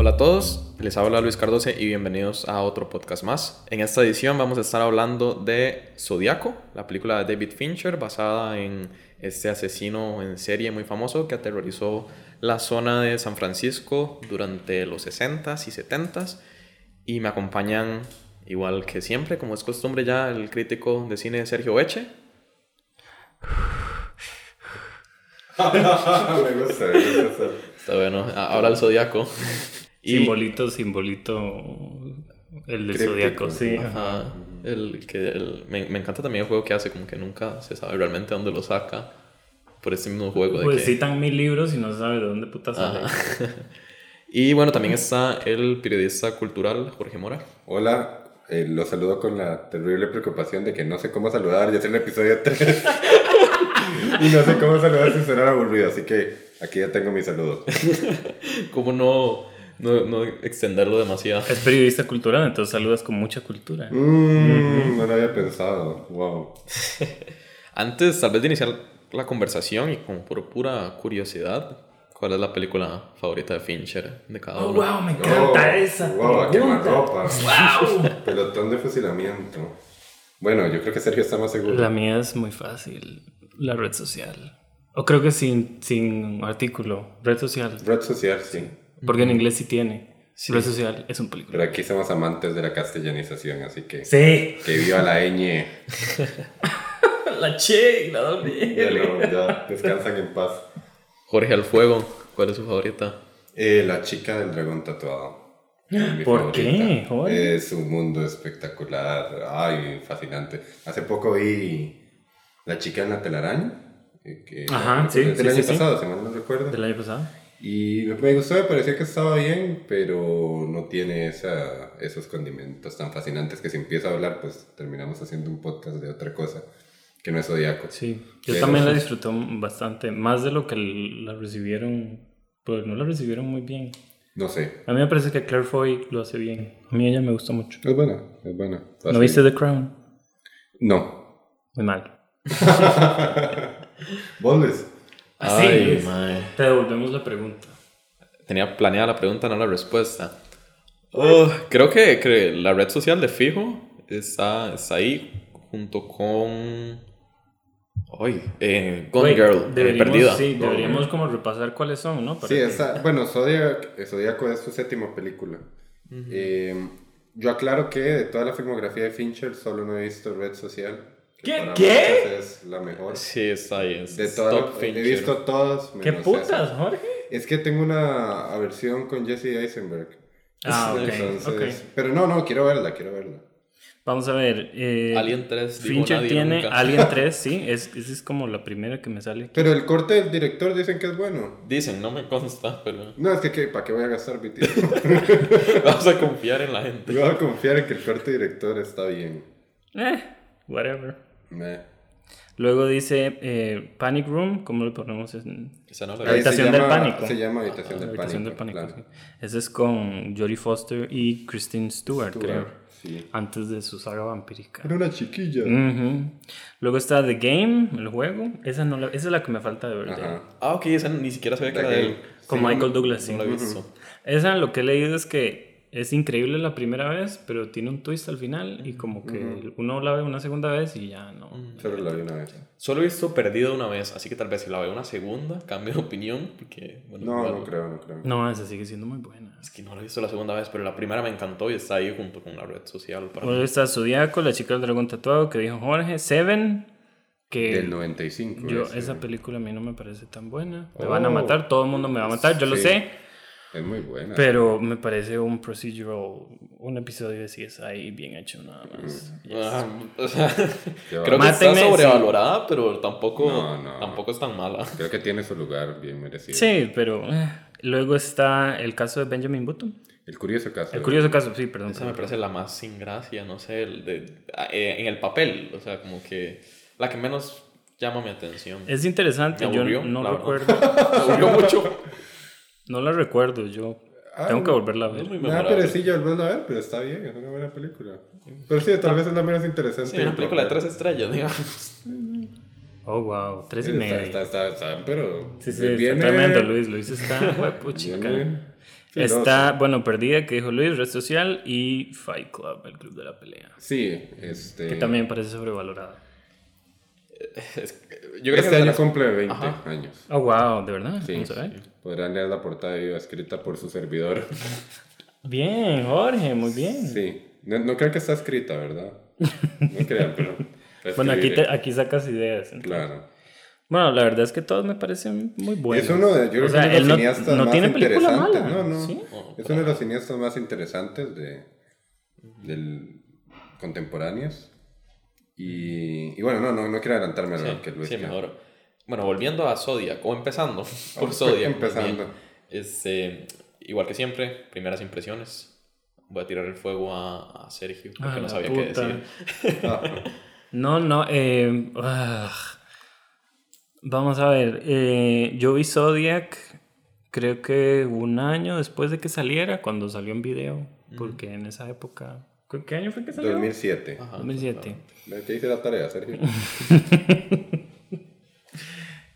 Hola a todos, les habla Luis Cardoce y bienvenidos a otro podcast más. En esta edición vamos a estar hablando de Zodiaco, la película de David Fincher basada en este asesino en serie muy famoso que aterrorizó la zona de San Francisco durante los 60s y 70s. Y me acompañan, igual que siempre, como es costumbre ya, el crítico de cine Sergio Eche. me gusta, me gusta. Está bueno, ahora el Zodiaco. Simbolito, simbolito. El de. Zodíaco, sí. Ajá. El que el- me, me encanta también el juego que hace, como que nunca se sabe realmente dónde lo saca. Por este mismo juego de Pues que... citan mil libros y no se sabe de dónde puta sale. Ajá. y bueno, también está el periodista cultural Jorge Mora. Hola, eh, los saludo con la terrible preocupación de que no sé cómo saludar. Ya es el episodio 3. y no sé cómo saludar sin sonar aburrido. Así que aquí ya tengo mi saludo. ¿Cómo no, no, no extenderlo demasiado? Es periodista cultural, entonces saludas con mucha cultura. Mmm, no lo había pensado. Wow. Antes, tal vez de iniciar la conversación y como por pura curiosidad, ¿cuál es la película favorita de Fincher de cada Oh, uno? wow, me encanta Oh, esa. Wow, a pregunta. quemarropa. Pelotón de fusilamiento. Bueno, yo creo que Sergio está más seguro. La mía es muy fácil. La red social. O creo que sin, sin artículo. Red social. Red social, sí. Porque en inglés sí tiene. Red social es un película. Pero aquí somos amantes de la castellanización, así que. Sí. Que viva la ñ. La che y la doble. Ya, no, ya descansan en paz. Jorge al Fuego, ¿cuál es su favorita? Eh, la chica del dragón tatuado. ¿Por favorita. qué? Es un mundo espectacular. Ay, fascinante. Hace poco vi La chica en la telaraña. eh, Que Ajá, sí, Del sí, año sí, sí. pasado, si mal no recuerdo. Del año pasado. Y me, gustó, me parecía que estaba bien, pero no tiene esa, esos condimentos tan fascinantes que si empieza a hablar, pues terminamos haciendo un podcast de otra cosa que no es zodiaco. Sí, yo Pero- también la disfruté bastante, más de lo que la recibieron, pues no la recibieron muy bien. No sé. A mí me parece que Claire Foy lo hace bien. A mí ella me gusta mucho. Es buena, es buena. ¿No viste The Crown? No. Muy mal. ¿Vos Luis? Así Ay, es. mae. Te devolvemos la pregunta. Tenía planeada la pregunta, no la respuesta. Oh, creo que, que la red social de Fijo está, está ahí junto con... Ay, eh, Gone Güey, Girl, eh, deberíamos, Perdida. Sí, deberíamos como repasar cuáles son, ¿no? Para Sí, que- esa, bueno, Zodiac, eh, Zodiaco es su séptima película. Eh, yo aclaro que de toda la filmografía de Fincher solo no he visto Red Social. Que ¿Qué? para ¿Qué? Es la mejor. Sí, está. Es De todas, he visto todas. ¿Qué putas, esa. Jorge? Es que tengo una aversión con Jesse Eisenberg. Ah, ok, Entonces, ok. Pero no, no, quiero verla, quiero verla. Vamos a ver. eh, Alien 3, digo Fincher tiene nunca. Alien 3, sí. Es, esa es como la primera que me sale. aquí. Pero el corte del director dicen que es bueno. Dicen, no me consta, pero No, es que, ¿qué? ¿para qué voy a gastar mi tiempo? vamos a confiar en la gente. Yo voy a confiar en que el corte director está bien. Eh, whatever. Meh. Luego dice eh, Panic Room, ¿cómo le ponemos? En... No la habitación del pánico. Se llama Habitación La del habitación Pánico. del pánico. claro. sí. Ese es con Jodie Foster y Kristen Stewart, Stewart, creo. sí. Antes de su saga vampírica. Era una chiquilla. Luego está The Game, el juego. Esa, no la- esa es la que me falta de ver. de él. Ajá. Ah, ok, esa ni siquiera sabía que The era de él. Con Sí, Michael no- Douglas, sí. No la he visto. Esa lo que he leído es que es increíble la primera vez, pero tiene un twist al final y como que uno la ve una segunda vez y ya no. Solo la vi una vez. Solo he visto Perdido una vez, así que tal vez si la veo una segunda, cambio de opinión, porque... Bueno, No, igual- no creo, no creo. No, esa sigue siendo muy buena. Es que no la he visto la segunda vez, pero la primera me encantó y está ahí junto con la red social. Para mí. está Zodiaco, la chica del dragón tatuado que dijo Jorge. Seven, que Del 95. yo, ese. esa película a mí no me parece tan buena. Me Oh. van a matar, todo el mundo me va a matar, yo lo Sí. sé. Es muy buena. Pero me parece un procedural, un episodio de CSI bien hecho nada más. Ah, o sea, creo que está sí. sobrevalorada, pero tampoco, No, no. tampoco es tan mala. Creo que tiene su lugar bien merecido. Sí, pero eh. luego está el caso de Benjamin Button. El curioso caso. El curioso caso, sí, perdón. Esa me parece la más sin gracia, no sé, el de- eh, en el papel, o sea, como que la que menos llama mi atención. Es interesante, Me yo aburrió, no la recuerdo. Me aburrió mucho. No la recuerdo, yo Ah, tengo que volverla a ver. Es muy Me da memorable. perecilla volverla a ver, pero está bien, es una buena película. Pero sí, tal vez es la menos interesante. Sí, una película de tres estrellas, digamos. Oh, wow, tres y Está, media. está, está, está, pero. Sí, sí, viene- está tremendo, Luis. Luis está huepuchica. viene- Está, bueno, Perdida, que dijo Luis, Red Social y Fight Club, el club de la pelea. Sí, este... Que también parece sobrevalorada. Yo creo este que año cumple 20 años. Oh, wow, ¿de verdad? Sí, Podrán leer la portada viva escrita por su servidor. Bien, Jorge, muy bien. Sí, no, no creo que está escrita, ¿verdad? No crean, pero... bueno, aquí, aquí sacas ideas. Claro. Bueno, la verdad es que todos me parecen muy buenos. Es uno de, yo creo que los cineastas no, más tiene interesantes. No, no. Es uno de los cineastas más interesantes de del contemporáneos. Y, y bueno, no, no, no quiero adelantarme a lo que Luis. Sí, mejor. Bueno, volviendo a Zodiac, o empezando por Zodiac. empezando. Este, igual que siempre, primeras impresiones. Voy a tirar el fuego a, Sergio, porque ah, no sabía qué decir. no, no, eh, Vamos a ver, eh, yo vi Zodiac creo que un año después de que saliera, cuando salió en video, porque en esa época... ¿Qué año fue que salió? 2007. 2007. ¿Qué hice la tarea, Sergio?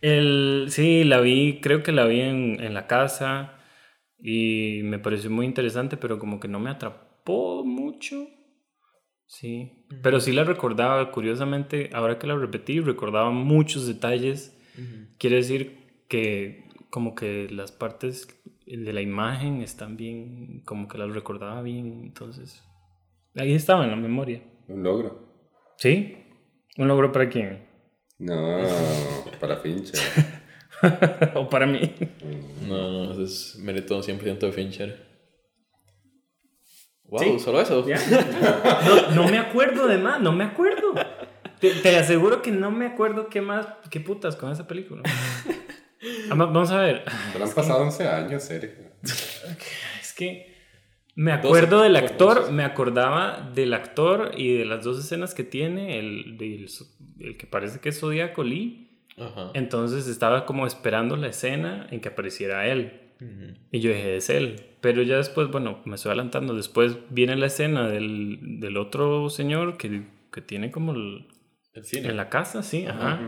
El, sí, la vi, creo que la vi en, en, la casa y me pareció muy interesante, pero como que no me atrapó mucho. Sí, pero sí la recordaba, curiosamente, ahora que la repetí, recordaba muchos detalles. Quiere decir que como que las partes de la imagen están bien, como que las recordaba bien, entonces ahí estaba en la memoria. Un logro. ¿Sí? ¿Un logro para quién? No, para Fincher. o para mí. No, no, eso es mérito 100% de Fincher. Wow, solo eso. No, me acuerdo de más, no me acuerdo. Te, aseguro que no me acuerdo qué más, qué putas con esa película. Vamos a ver. Pero han pasado 11 años, serio. Es que me acuerdo del actor, me acordaba del actor y de las dos escenas que tiene, el, el, que parece que es Zodíaco Lee. Entonces estaba como esperando la escena en que apareciera él. Y yo dije, es él. Pero ya después, bueno, me estoy adelantando. Después viene la escena del, del otro señor que, que tiene como el, cine. En la casa, sí, ajá.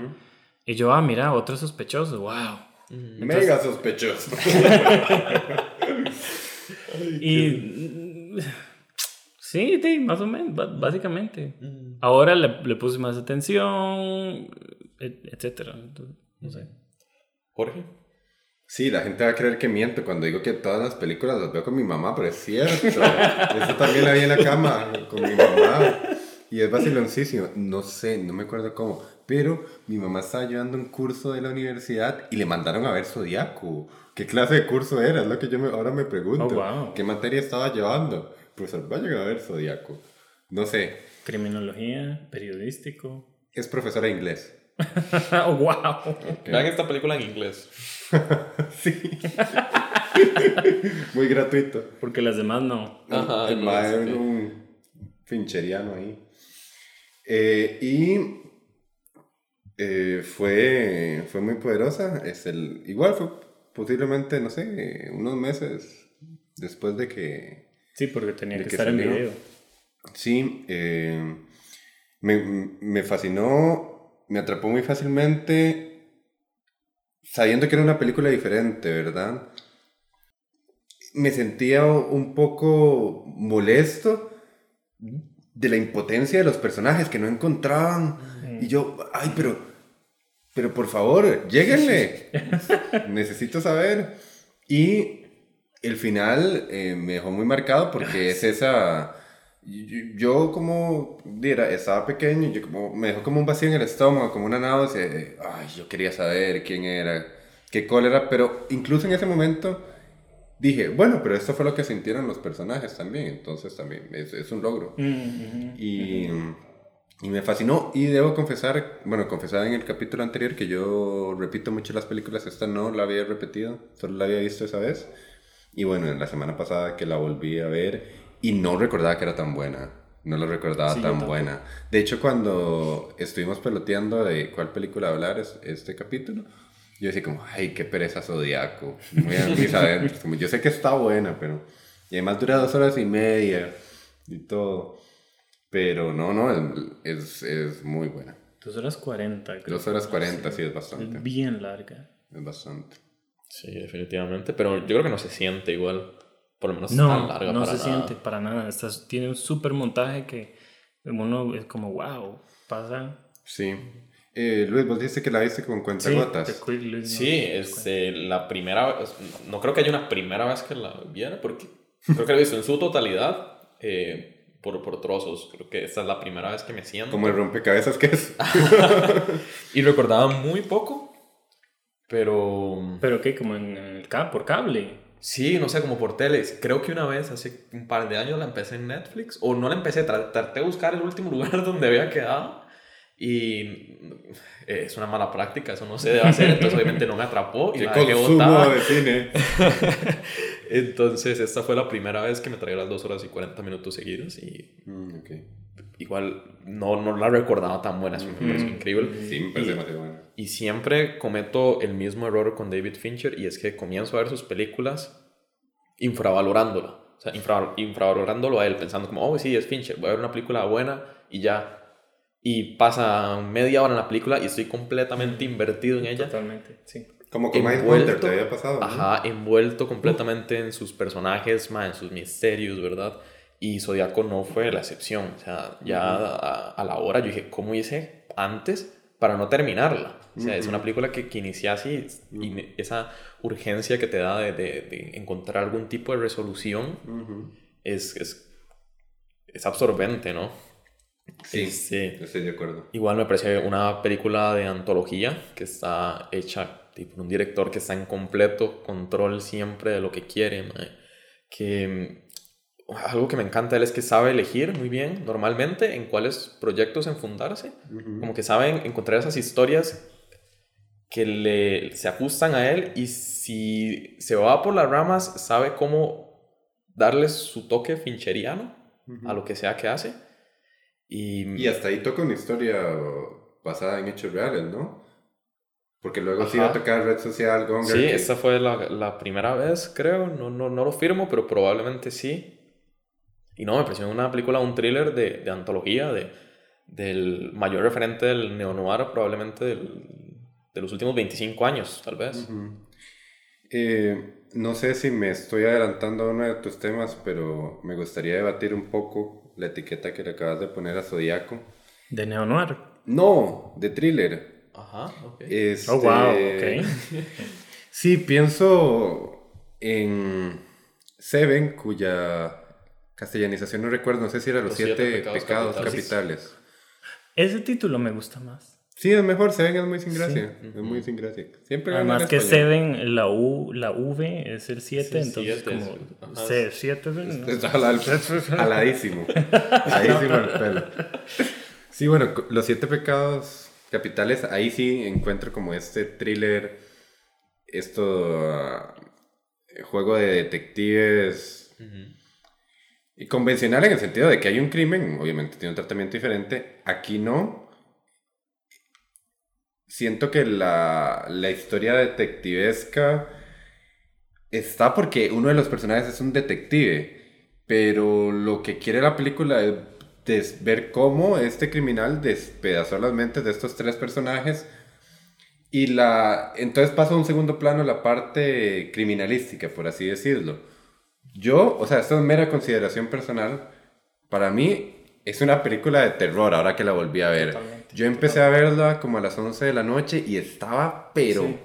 Y yo, ah, mira, otro sospechoso, wow. Mega sospechoso. y sí, sí, más o menos, básicamente. Ahora le, le, puse más atención, etcétera. no sé. Jorge. Sí, la gente va a creer que miento cuando digo que todas las películas las veo con mi mamá, pero es cierto. Eso también la vi en la cama con mi mamá. Y es vaciloncísimo. No sé, no me acuerdo cómo. Pero mi mamá estaba llevando un curso de la universidad y le mandaron a ver Zodíaco. ¿Qué clase de curso era? Es lo que yo ahora me pregunto. Oh, ¿Qué materia estaba llevando? Profesor, vayan a ver Zodíaco. No sé. Criminología, periodístico. Es profesora de inglés. oh, wow. Vean esta película en inglés. sí. Muy gratuito. Porque las demás no. Ajá, el maestro un fincheriano ahí. Eh, y eh, fue, fue muy poderosa. Es el, igual fue posiblemente, no sé, unos meses después de que... Sí, porque tenía que, estar en video. Sí, eh, me, me fascinó, me atrapó muy fácilmente sabiendo que era una película diferente, ¿verdad? Me sentía un poco molesto de la impotencia de los personajes que no encontraban. Y yo, ay, pero, pero por favor, lléguenle. Necesito saber. Y el final eh, me dejó muy marcado porque es esa yo, como diera, estaba pequeño, yo como, me dejó como un vacío en el estómago, como una náusea. Ay, yo quería saber quién era, qué cólera, pero incluso en ese momento dije, bueno, pero esto fue lo que sintieron los personajes también, entonces también es, es un logro. Mm, y, y, me fascinó, y debo confesar, bueno, confesar en el capítulo anterior que yo repito mucho las películas, esta no la había repetido, solo la había visto esa vez. Y bueno, en la semana pasada que la volví a ver y no recordaba que era tan buena. No lo recordaba tan buena. De hecho, cuando estuvimos peloteando de cuál película hablar es, este capítulo, yo decía como, ay, qué pereza zodiaco. Muy adentro. Como, yo sé que está buena, pero... Y además dura dos horas y media y todo. Pero no, no, es, es muy buena. Dos horas cuarenta. Dos horas cuarenta, sí, es bastante. Es bien larga. Es bastante. Sí, definitivamente. Pero yo creo que no se siente igual. por lo menos no, tan larga. No se siente para nada. tiene un súper montaje que uno es como, wow, pasa. Sí. Eh, Luis, vos dijiste que la viste con cuentagotas. Sí, sí es eh, la primera no creo que haya una primera vez que la viera, porque creo que la he visto en su totalidad, eh, por, por trozos. Creo que esta es la primera vez que me siento. Como el rompecabezas que es. y recordaba muy poco, pero... ¿Pero qué? ¿Como en el por cable? Sí, no sé, como por tele. Creo que una vez, hace un par de años, la empecé en Netflix. O no la empecé, traté de buscar el último lugar donde había quedado. Y eh, es una mala práctica, eso no se debe hacer, entonces obviamente no me atrapó y la dejé botada. de cine. entonces esta fue la primera vez que me traía las 2 horas y 40 minutos seguidos y mm, igual no, no la recordaba tan buena, es me increíble. Sí, me parece demasiado buena. Y siempre cometo el mismo error con David Fincher y es que comienzo a ver sus películas infravalorándolo. O sea, infravalorándolo a él, pensando como, oh, sí, es Fincher, voy a ver una película buena y ya y pasa media hora en la película y estoy completamente invertido en ella. Totalmente, sí. Como con Mindhunter te había pasado. Ajá, envuelto completamente en sus personajes, en sus misterios, ¿verdad? Y Zodíaco no fue la excepción. O sea, ya a, la hora yo dije, ¿cómo hice antes para no terminarla? O sea, es una película que, que inicia así y esa urgencia que te da de, de, encontrar algún tipo de resolución es, es, es absorbente, ¿no? Sí, sí, estoy de acuerdo. Igual me parece una película de antología que está hecha por un director que está en completo control siempre de lo que quiere, que mm, algo que me encanta él es que sabe elegir muy bien normalmente en cuáles proyectos enfundarse, como que saben encontrar esas historias que le, se ajustan a él y si se va por las ramas sabe cómo darles su toque fincheriano a lo que sea que hace y, hasta ahí toca una historia basada en hechos reales, ¿no? Porque luego sí va a tocar red social, Gonger. Sí, esa fue la, la, primera vez, creo. No, no, no lo firmo, pero probablemente sí. Y no, me pareció una película, un thriller de, de antología, de, del mayor referente del neo-noir, probablemente del, de los últimos 25 años, tal vez. eh, no sé si me estoy adelantando a uno de tus temas, pero me gustaría debatir un poco la etiqueta que le acabas de poner a Zodíaco. ¿De neo-noir? No, de thriller. Ajá, ok. Este, oh, wow, ok. sí, pienso en Seven, cuya castellanización no recuerdo, no sé si era Los, siete, pecados, capitales. Ese título me gusta más. Sí, es mejor, Seven es muy sin gracia. Es muy sin gracia. Siempre Además que Seven, la U, la V es el 7, entonces como C, 7 es aladísimo. aladísimo el pelo. Sí, bueno, los siete pecados capitales, ahí sí encuentro como este thriller, esto uh, juego de detectives y convencional en el sentido de que hay un crimen, obviamente tiene un tratamiento diferente, aquí no, siento que la, la historia detectivesca está porque uno de los personajes es un detective, pero lo que quiere la película es ver cómo este criminal despedazó las mentes de estos tres personajes y la entonces pasa a un segundo plano la parte criminalística, por así decirlo. Yo, o sea, esto es mera consideración personal, para mí es una película de terror ahora que la volví a ver. Yo empecé a verla como a las 11 de la noche y estaba, pero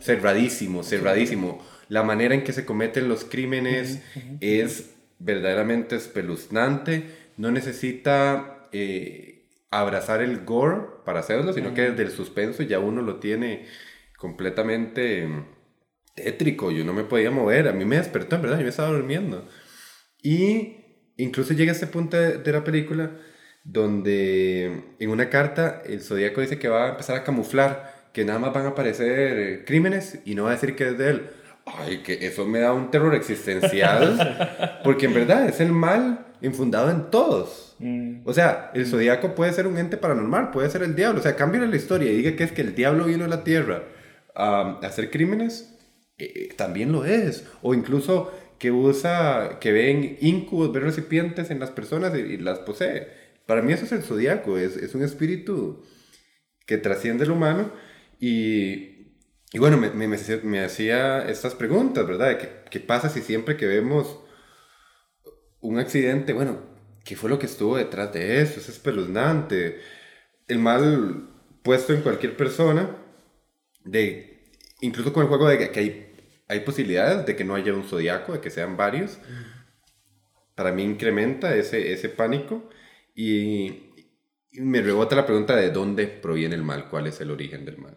cerradísimo, cerradísimo. La manera en que se cometen los crímenes es verdaderamente espeluznante. No necesita eh, abrazar el gore para hacerlo, sino que desde el suspenso ya uno lo tiene completamente tétrico. Yo no me podía mover. A mí me despertó, en verdad, yo me estaba durmiendo. Y incluso llega a este punto de la película donde en una carta el zodíaco dice que va a empezar a camuflar, que nada más van a aparecer crímenes y no va a decir que es de él. Ay, que eso me da un terror existencial, porque en verdad es el mal infundado en todos. Mm. O sea, el zodíaco puede ser un ente paranormal, puede ser el diablo. O sea, cambia la historia y diga que es que el diablo vino a la tierra a hacer crímenes, eh, eh, también lo es. O incluso que usa, que ven incubos, ven recipientes en las personas y las posee. Para mí eso es el zodiaco, es, es un espíritu que trasciende el humano y, y bueno, me, me, me, hacía estas preguntas, ¿verdad? ¿Qué, ¿Qué, pasa si siempre que vemos un accidente, bueno, ¿qué fue lo que estuvo detrás de eso? Es espeluznante. El mal puesto en cualquier persona, de, incluso con el juego de que hay, hay posibilidades de que no haya un zodiaco, de que sean varios, para mí incrementa ese, ese pánico y, me rebota la pregunta de dónde proviene el mal, cuál es el origen del mal.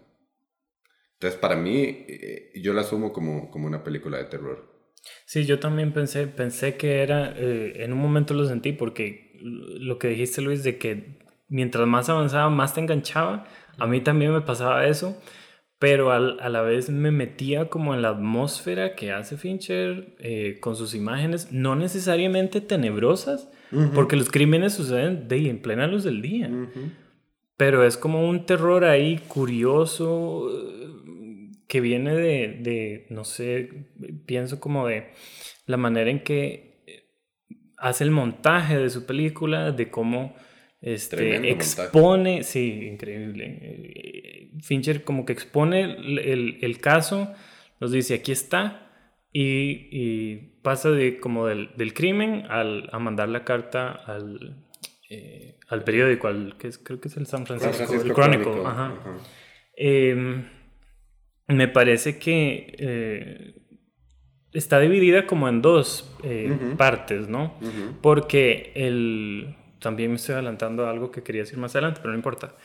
Entonces, para mí, eh, yo la asumo como, como una película de terror. Sí, yo también pensé, pensé que era, eh, en un momento lo sentí porque lo que dijiste Luis de que mientras más avanzaba, más te enganchaba, a mí también me pasaba eso, pero al, a la vez me metía como en la atmósfera que hace Fincher eh, con sus imágenes, no necesariamente tenebrosas, porque los crímenes suceden de, en plena luz del día. Pero es como un terror ahí curioso, que viene de, de, no sé, pienso como de la manera en que hace el montaje de su película, de cómo este, expone, sí, increíble. Eh, Fincher como que expone el, el, caso, nos dice aquí está y, y pasa de como del, del crimen al, a mandar la carta al, eh, al periódico, al, que es, creo que es el San Francisco, el Chronicle. Ajá. Em, me parece que eh, está dividida como en dos partes, ¿no? Porque el... También me estoy adelantando a algo que quería decir más adelante, pero no importa.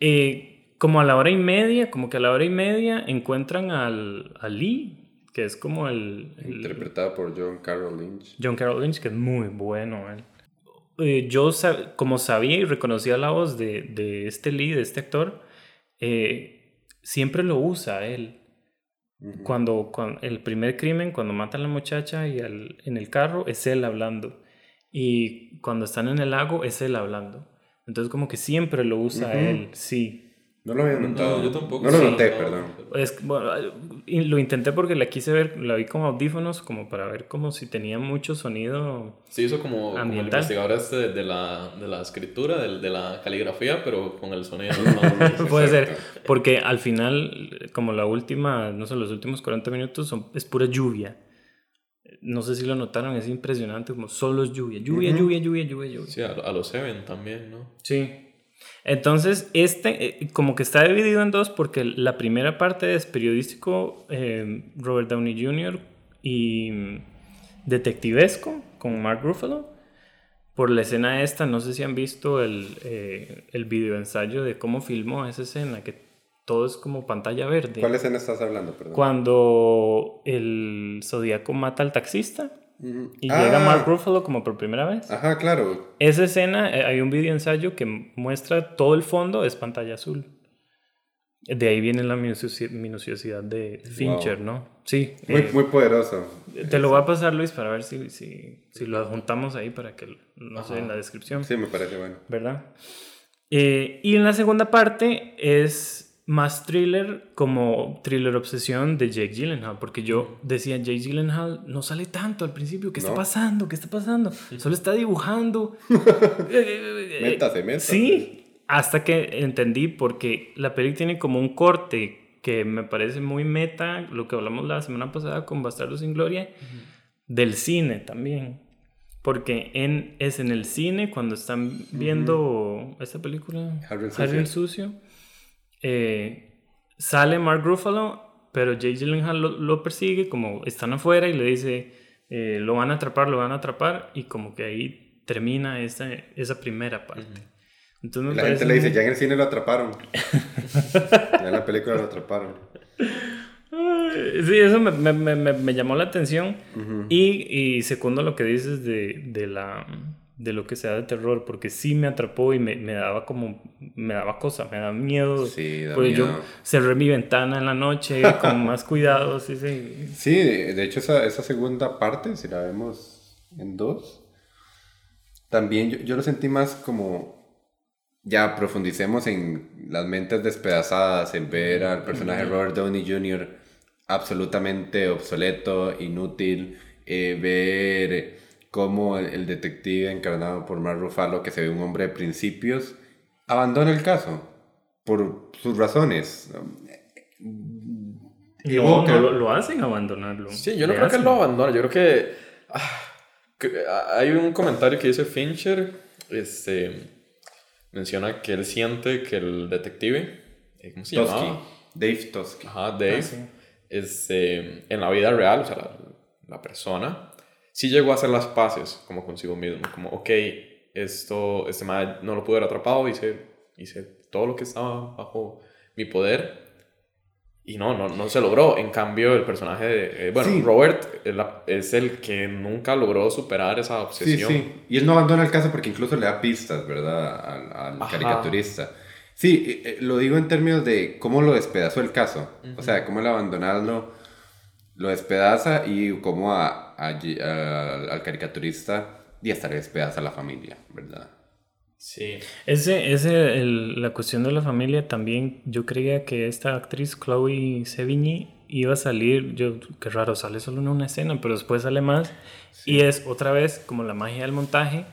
Eh, como a la hora y media, como que a la hora y media encuentran al, Lee, que es como el, Interpretado por John Carroll Lynch. John Carroll Lynch, que es muy bueno. yo, como sabía y reconocía la voz de, de este Lee, de este actor, eh, siempre lo usa él. cuando, el primer crimen, cuando matan a la muchacha y en el carro, es él hablando. Y cuando están en el lago, es él hablando. Entonces como que siempre lo usa él, sí. No lo había notado. No, yo tampoco. No lo noté, perdón. Es, bueno, lo intenté porque la quise ver, la vi como audífonos, como para ver como si tenía mucho sonido. Sí, eso como, como el investigador este de, la, de la escritura, de, de, la caligrafía, pero con el sonido. Puede ser, porque al final, como la última, no sé, los últimos 40 minutos son, es pura lluvia. No sé si lo notaron, es impresionante, como solo es lluvia, lluvia, lluvia, lluvia, lluvia, lluvia. Sí, a, a los Seven también, ¿no? Sí, entonces, este eh, como que está dividido en dos porque la primera parte es periodístico, eh, Robert Downey Jr. y mm, detectivesco con Mark Ruffalo. Por la escena esta, no sé si han visto el, eh, el video ensayo de cómo filmó esa escena, que todo es como pantalla verde. ¿Cuál escena estás hablando? Perdón. Cuando el Zodíaco mata al taxista y llega Mark ah. Ruffalo como por primera vez. Ajá, claro. Esa escena, eh, hay un video ensayo que muestra todo el fondo, es pantalla azul. De ahí viene la minuciosidad de Fincher, ¿no? Sí. Muy, eh, muy poderoso. Te lo voy a pasar, Luis, para ver si, si, si lo adjuntamos ahí para que, no sé, en la descripción. Sí, me parece bueno. ¿Verdad? Eh, y en la segunda parte es más thriller como thriller obsesión de Jake Gyllenhaal, porque yo decía, Jake Gyllenhaal no sale tanto al principio, ¿qué está pasando? ¿Qué está pasando? Solo está dibujando. métase, métase. Sí, hasta que entendí porque la peli tiene como un corte que me parece muy meta, lo que hablamos la semana pasada con Bastardo sin Gloria, del cine también. Porque en, es en el cine cuando están viendo esta película, Harry el Sucio eh, sale Mark Ruffalo, pero Jay Gyllenhaal lo, persigue, como están afuera y le dice, eh, lo van a atrapar, lo van a atrapar, y como que ahí termina esa, esa primera parte. Entonces, la gente le dice, ya en el cine lo atraparon. ya en la película lo atraparon. Sí, eso me, me, me, me llamó la atención. y, y, segundo lo que dices de, de la de lo que sea de terror, porque sí me atrapó y me, me daba como, me daba cosa, me daba miedo. Sí, da pues yo cerré mi ventana en la noche con más cuidado, sí, sí. Sí, de hecho esa, esa, segunda parte, si la vemos en dos, también yo, yo lo sentí más como, ya profundicemos en las mentes despedazadas, en ver al personaje Robert Downey Jr. absolutamente obsoleto, inútil, eh, ver cómo el, detective encarnado por Mark Ruffalo, que se ve un hombre de principios, abandona el caso por sus razones. No, lo, hacen abandonarlo. Sí, yo no creo que él lo abandone. Yo creo que. Ah, Hay un comentario que dice Fincher, este, menciona que él siente que el detective, eh, ¿cómo se llama? Dave Tosky. Ajá, Dave. Ah, este, en la vida real, o sea, la, la, persona, sí llegó a hacer las paces como consigo mismo, como, ok, esto, este mal no lo pude haber atrapado, hice, hice todo lo que estaba bajo mi poder y no, no, no se logró. En cambio, el personaje de. Eh, bueno, Robert es el que nunca logró superar esa obsesión. Sí, sí. Y él no abandona el caso porque incluso le da pistas, ¿verdad? Al, caricaturista. Sí, eh, eh, lo digo en términos de cómo lo despedazó el caso. O sea, cómo el abandonarlo lo despedaza y cómo a, al caricaturista y hasta le despedaza a la familia, ¿verdad? Sí. Ese, ese, el, la cuestión de la familia también, yo creía que esta actriz Chloe Sevigny iba a salir, yo, qué raro, sale solo en una escena, pero después sale más. Y es otra vez como la magia del montaje,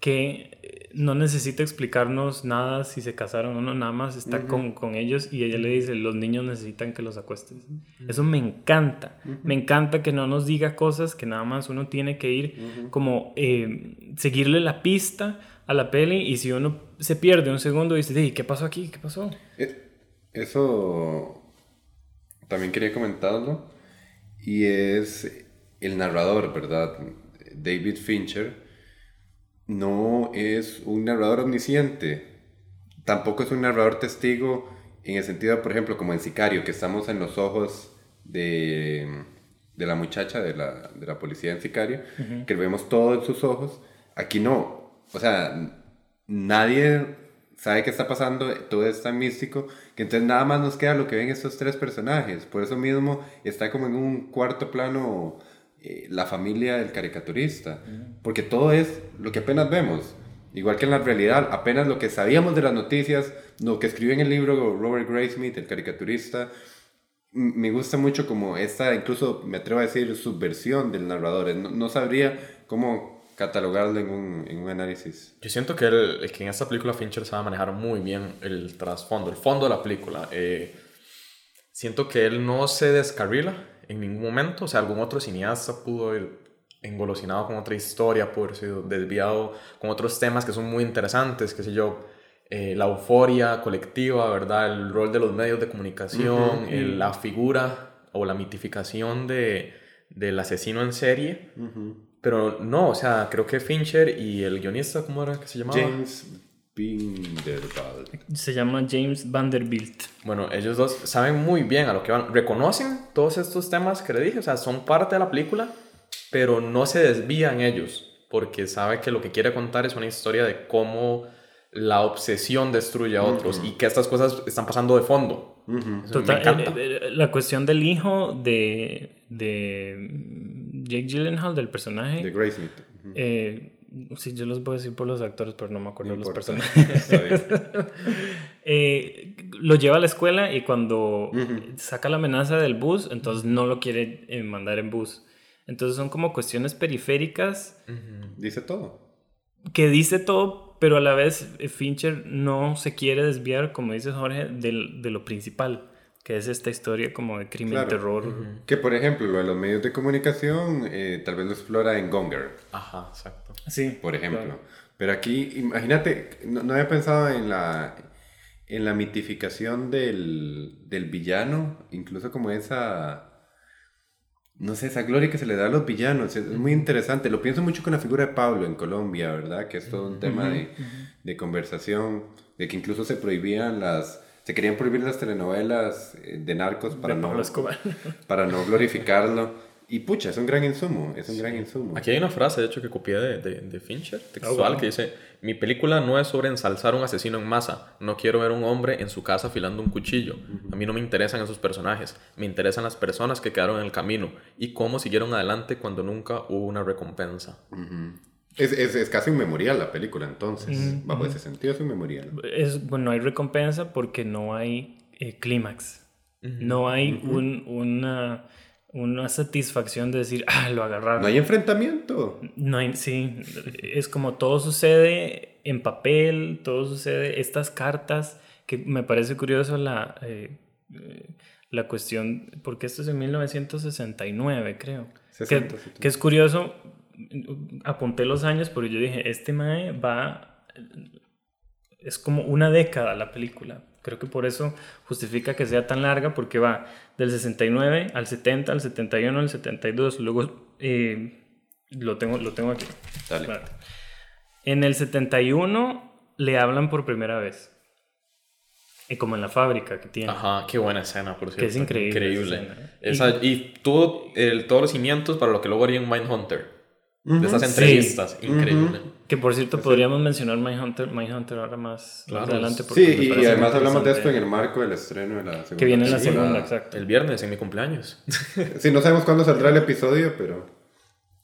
que eh, no necesita explicarnos nada si se casaron o no, nada más está con, con, ellos y ella le dice, los niños necesitan que los acuestes. Eso me encanta, me encanta que no nos diga cosas que nada más uno tiene que ir como eh, seguirle la pista a la peli y si uno se pierde un segundo y dice, ¿qué pasó aquí? ¿Qué pasó? Eh, eso también quería comentarlo y es el narrador, ¿verdad? David Fincher no es un narrador omnisciente, tampoco es un narrador testigo en el sentido, por ejemplo, como en Sicario, que estamos en los ojos de, de la muchacha de la, de la policía en Sicario, que vemos todo en sus ojos. Aquí no, o sea, nadie sabe qué está pasando, todo es tan místico, que entonces nada más nos queda lo que ven estos tres personajes. Por eso mismo está como en un cuarto plano eh, la familia del caricaturista, porque todo es lo que apenas vemos. Igual que en la realidad, apenas lo que sabíamos de las noticias, lo que escribió en el libro Robert Graysmith, el caricaturista, me gusta mucho como esta, incluso me atrevo a decir, subversión del narrador. No, no sabría cómo catalogarlo en un, en un análisis. Yo siento que, el, que en esta película Fincher sabe manejar muy bien el trasfondo, el fondo de la película. Eh, siento que él no se descarrila en ningún momento. O sea, algún otro cineasta pudo ir engolosinado con otra historia, pudo haber sido desviado con otros temas que son muy interesantes, qué sé yo. Eh, la euforia colectiva, ¿verdad? El rol de los medios de comunicación, la figura o la mitificación de, del asesino en serie. Pero no, o sea, creo que Fincher y el guionista, ¿cómo era que se llamaba? James Vanderbilt. Se llama James Vanderbilt. Bueno, ellos dos saben muy bien a lo que van. Reconocen todos estos temas que le dije, o sea, son parte de la película, pero no se desvían ellos, porque sabe que lo que quiere contar es una historia de cómo la obsesión destruye a otros y que estas cosas están pasando de fondo. Total, eh, eh, la cuestión del hijo de, de Jake Gyllenhaal, del personaje. De Graysmith. Eh, sí, yo los voy a decir por los actores, pero no me acuerdo de los personajes. eh, lo lleva a la escuela y cuando saca la amenaza del bus, entonces no lo quiere eh, mandar en bus. Entonces son como cuestiones periféricas. Dice todo. Que dice todo, pero a la vez eh, Fincher no se quiere desviar, como dice Jorge, de lo principal que es esta historia como de crimen, terror. Que por ejemplo, lo de los medios de comunicación, eh, tal vez lo explora en Gonger. Ajá, exacto. Sí. Por ejemplo. Pero aquí, imagínate, no, había pensado en la, en la mitificación del, del villano, incluso como esa no sé, esa gloria que se le da a los villanos, es muy interesante. Lo pienso mucho con la figura de Pablo en Colombia, ¿verdad? Que es todo un tema de, de, conversación, de que incluso se prohibían las, se querían prohibir las telenovelas eh, de narcos para, no, para no glorificarlo. Y pucha, es un gran insumo, es un gran insumo. Aquí hay una frase, de hecho, que copié de, de, Fincher, textual, oh, que dice, mi película no es sobre ensalzar a un asesino en masa, no quiero ver un hombre en su casa afilando un cuchillo, a mí no me interesan esos personajes, me interesan las personas que quedaron en el camino. Y cómo siguieron adelante cuando nunca hubo una recompensa. Es, es, es, casi un memorial la película, entonces. Bajo ese sentido es un memorial. Es, bueno, no hay recompensa porque no hay eh, clímax. No hay un, una, una satisfacción de decir, ah, lo agarraron. No hay enfrentamiento. No hay, sí. Es como todo sucede en papel, todo sucede. Estas cartas, que me parece curioso la, eh, eh, la cuestión, porque esto es en 1969, creo. que, que es curioso apunté los años porque yo dije, este Mae va, es como una década la película. Creo que por eso justifica que sea tan larga porque va del 69 al 70, al 71, al 72, luego eh, lo, tengo, lo tengo aquí. Dale. En el 71 le hablan por primera vez. Y como en la fábrica que tiene. Ajá, qué buena escena, por cierto. Que es increíble. Increíble. y, tuvo el, todos los cimientos para lo que luego haría en Mindhunter. De esas entrevistas, increíble. Que por cierto, podríamos mencionar Mindhunter, Mindhunter ahora más, adelante. Sí, y, además hablamos de esto en el marco del estreno de la segunda. Que viene en la segunda, exacto. El viernes, en mi cumpleaños. sí, no sabemos cuándo saldrá el episodio, pero.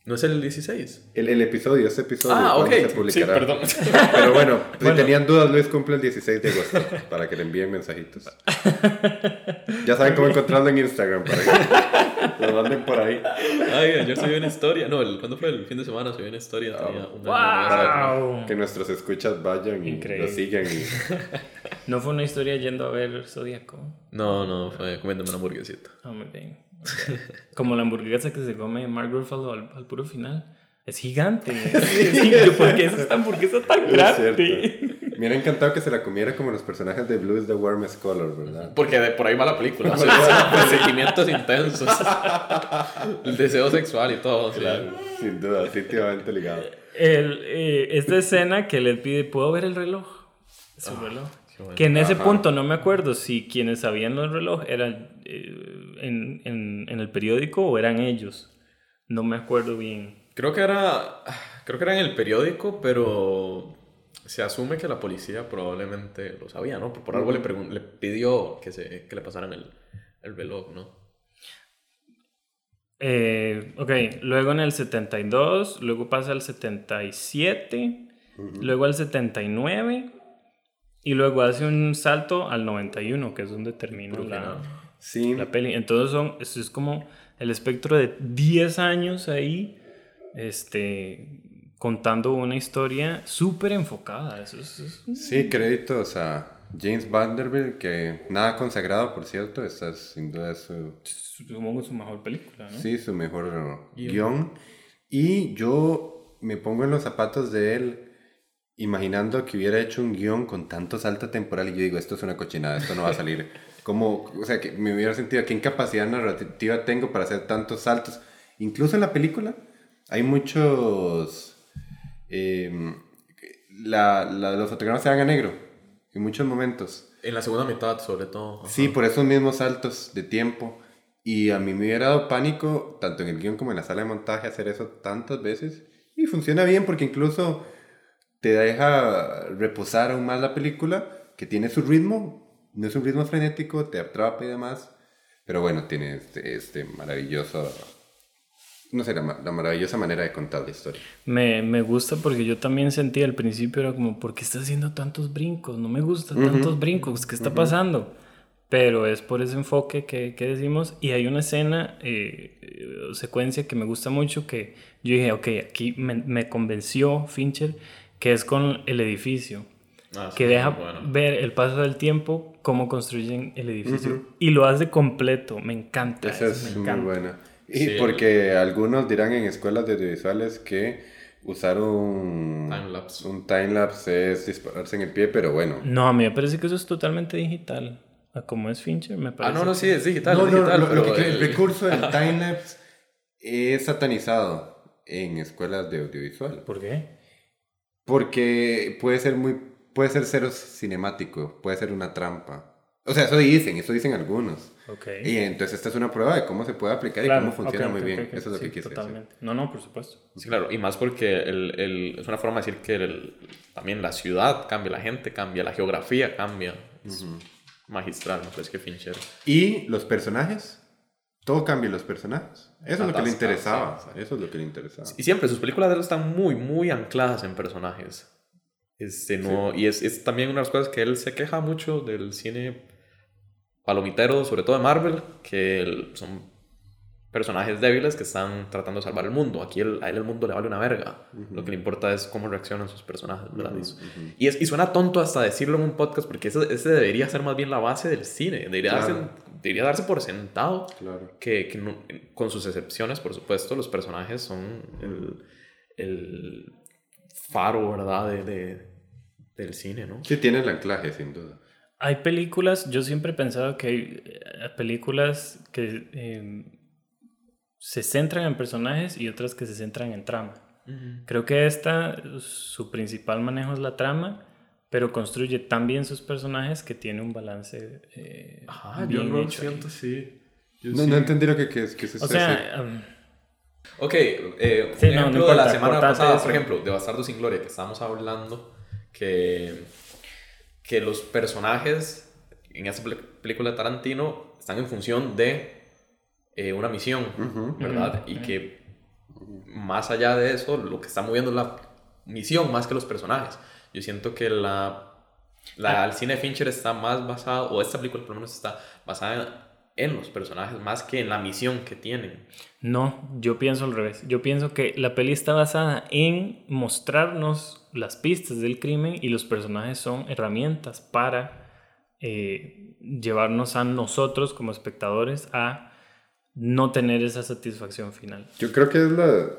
¿No es el 16? El, el episodio, este episodio. Ah, ok. Se publicará? Sí, perdón. Pero bueno, si tenían dudas, Luis cumple el 16 de agosto para que le envíen mensajitos. ya saben cómo encontrarlo en Instagram para que lo manden por ahí. Ay, yo subí una historia. No, el, ¿cuándo fue el fin de semana? Subí una historia. wow. que nuestros escuchas vayan y lo sigan. Y... ¿No fue una historia yendo a ver Zodíaco? No, no, fue comiéndome una hamburguesita. Ah, muy bien. Como la hamburguesa que se come Mark Ruffalo al, puro final. Es gigante. ¿Por qué es esta hamburguesa tan grande? Me hubiera encantado que se la comiera como los personajes de Blue is the Warmest Color, ¿verdad? Porque de por ahí va la película. sentimientos intensos. El deseo sexual y todo. Sin duda, definitivamente ligado. El, eh, esta escena que le pide, ¿puedo ver el reloj? Su ah. reloj. Que en ese punto no me acuerdo si quienes sabían los relojes eran en, en, en, el periódico o eran ellos. No me acuerdo bien. Creo que era, creo que era en el periódico, pero se asume que la policía probablemente lo sabía, ¿no? Por, algo le, le pidió que, se, que le pasaran el, el reloj, ¿no? Eh, ok, luego en el 72, luego pasa al 77, luego al 79 y luego hace un salto al 91, que es donde termina la, la peli. Entonces son, eso es como el espectro de 10 años ahí, este, contando una historia súper enfocada. Eso, Sí, créditos a James Vanderbilt, que nada consagrado, por cierto, esta es sin duda su... Supongo su mejor película, ¿no? Sí, su mejor guion. Y yo me pongo en los zapatos de él imaginando que hubiera hecho un guion con tanto salto temporal y yo digo, esto es una cochinada, esto no va a salir. Como, o sea, que me hubiera sentido, ¿qué incapacidad narrativa tengo para hacer tantos saltos? Incluso en la película hay muchos... Em, la, los fotogramas se van a negro en muchos momentos. En la segunda mitad, sobre todo. Sí, por esos mismos saltos de tiempo. Y a mí me hubiera dado pánico, tanto en el guion como en la sala de montaje, hacer eso tantas veces. Y funciona bien porque incluso te deja reposar aún más la película, que tiene su ritmo, no es un ritmo frenético, te atrapa y demás, pero bueno, tiene este, este maravilloso, no sé, la, maravillosa manera de contar la historia. Me, me, gusta porque yo también sentí al principio, era como, ¿por qué está haciendo tantos brincos? No me gustan tantos brincos, ¿qué está pasando? Pero es por ese enfoque que, que decimos. Y hay una escena, eh, eh, secuencia que me gusta mucho, que yo dije, ok, aquí me, me convenció Fincher que es con el edificio, ah, que deja ver el paso del tiempo, cómo construyen el edificio, y lo hace completo, me encanta. Esa es muy buena. Y porque algunos dirán en escuelas de audiovisuales que usar un timelapse. un timelapse es dispararse en el pie, pero bueno. No, a mí me parece que eso es totalmente digital. Como es Fincher, me parece. Ah, no, no, sí, es digital. No, digital, no, lo, que el... el recurso del timelapse es satanizado en escuelas de audiovisual. ¿Por qué? Porque puede ser muy, puede ser cero cinemático, puede ser una trampa. O sea, eso dicen, eso dicen algunos. Okay. Y entonces esta es una prueba de cómo se puede aplicar y cómo funciona muy bien. Eso es lo que quieres totalmente. No, no, por supuesto. Sí, claro. Y más porque el, el, es una forma de decir que también la ciudad cambia, la gente cambia, la geografía cambia. magistral, ¿no? Pues que Fincher. Y los personajes todo cambia los personajes. Eso es lo que le interesaba. Eso es lo que le interesaba. Y siempre sus películas de él están muy, muy ancladas en personajes. Este, no, Y es, es, también una de las cosas que él se queja mucho del cine palomitero, sobre todo de Marvel, que son personajes débiles que están tratando de salvar el mundo. Aquí a él el mundo le vale una verga. Lo que le importa es cómo reaccionan sus personajes. y, es, y suena tonto hasta decirlo en un podcast porque ese, ese, debería ser más bien la base del cine. Debería ser debería darse por sentado que, que con sus excepciones, por supuesto, los personajes son el, el faro, ¿verdad? De, de, del cine, ¿no? Sí, tiene el anclaje, sin duda. Hay películas, yo siempre he pensado que hay eh, películas que em, se centran en personajes y otras que se centran en trama. Creo que esta, su principal manejo es la trama pero construye tan bien sus personajes que tiene un balance eh, Ajá, yo lo siento, sí. no, no entendí lo que, que, que se O sea... Um, ok, eh, sí, no, de la semana pasada, por ejemplo, de Bastardo sin Gloria, que estábamos hablando que, que los personajes en esa película de Tarantino están en función de eh, una misión, ¿verdad? Y que más allá de eso, lo que está moviendo es la misión más que los personajes. Yo siento que la, la, el cine Fincher está más basado, o esta película por lo menos está basada en los personajes más que en la misión que tienen. No, yo pienso al revés. Yo pienso que la peli está basada en mostrarnos las pistas del crimen y los personajes son herramientas para eh, llevarnos a nosotros como espectadores a no tener esa satisfacción final. Yo creo que es la,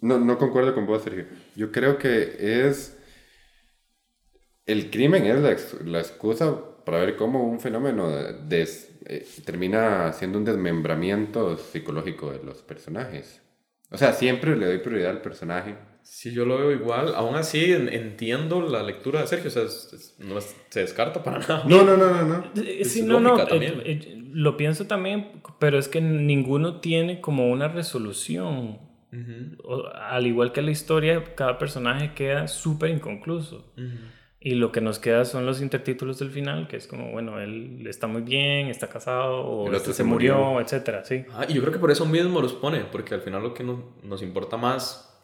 no, no concuerdo con vos, Sergio. Yo creo que es... El crimen es la, la excusa para ver cómo un fenómeno des, eh, termina siendo un desmembramiento psicológico de los personajes. O sea, siempre le doy prioridad al personaje. Sí, yo lo veo igual. Aún así entiendo la lectura de Sergio. O sea, no se descarta para nada. No, no, no, no. no. Eh, sí, no, no. Eh, lo pienso también, pero es que ninguno tiene como una resolución al igual que la historia, cada personaje queda súper inconcluso. Y lo que nos queda son los intertítulos del final, que es como, bueno, él está muy bien, está casado, o este se murió, etcétera, sí. Ah, y yo creo que por eso mismo los pone, porque al final lo que nos, nos importa más,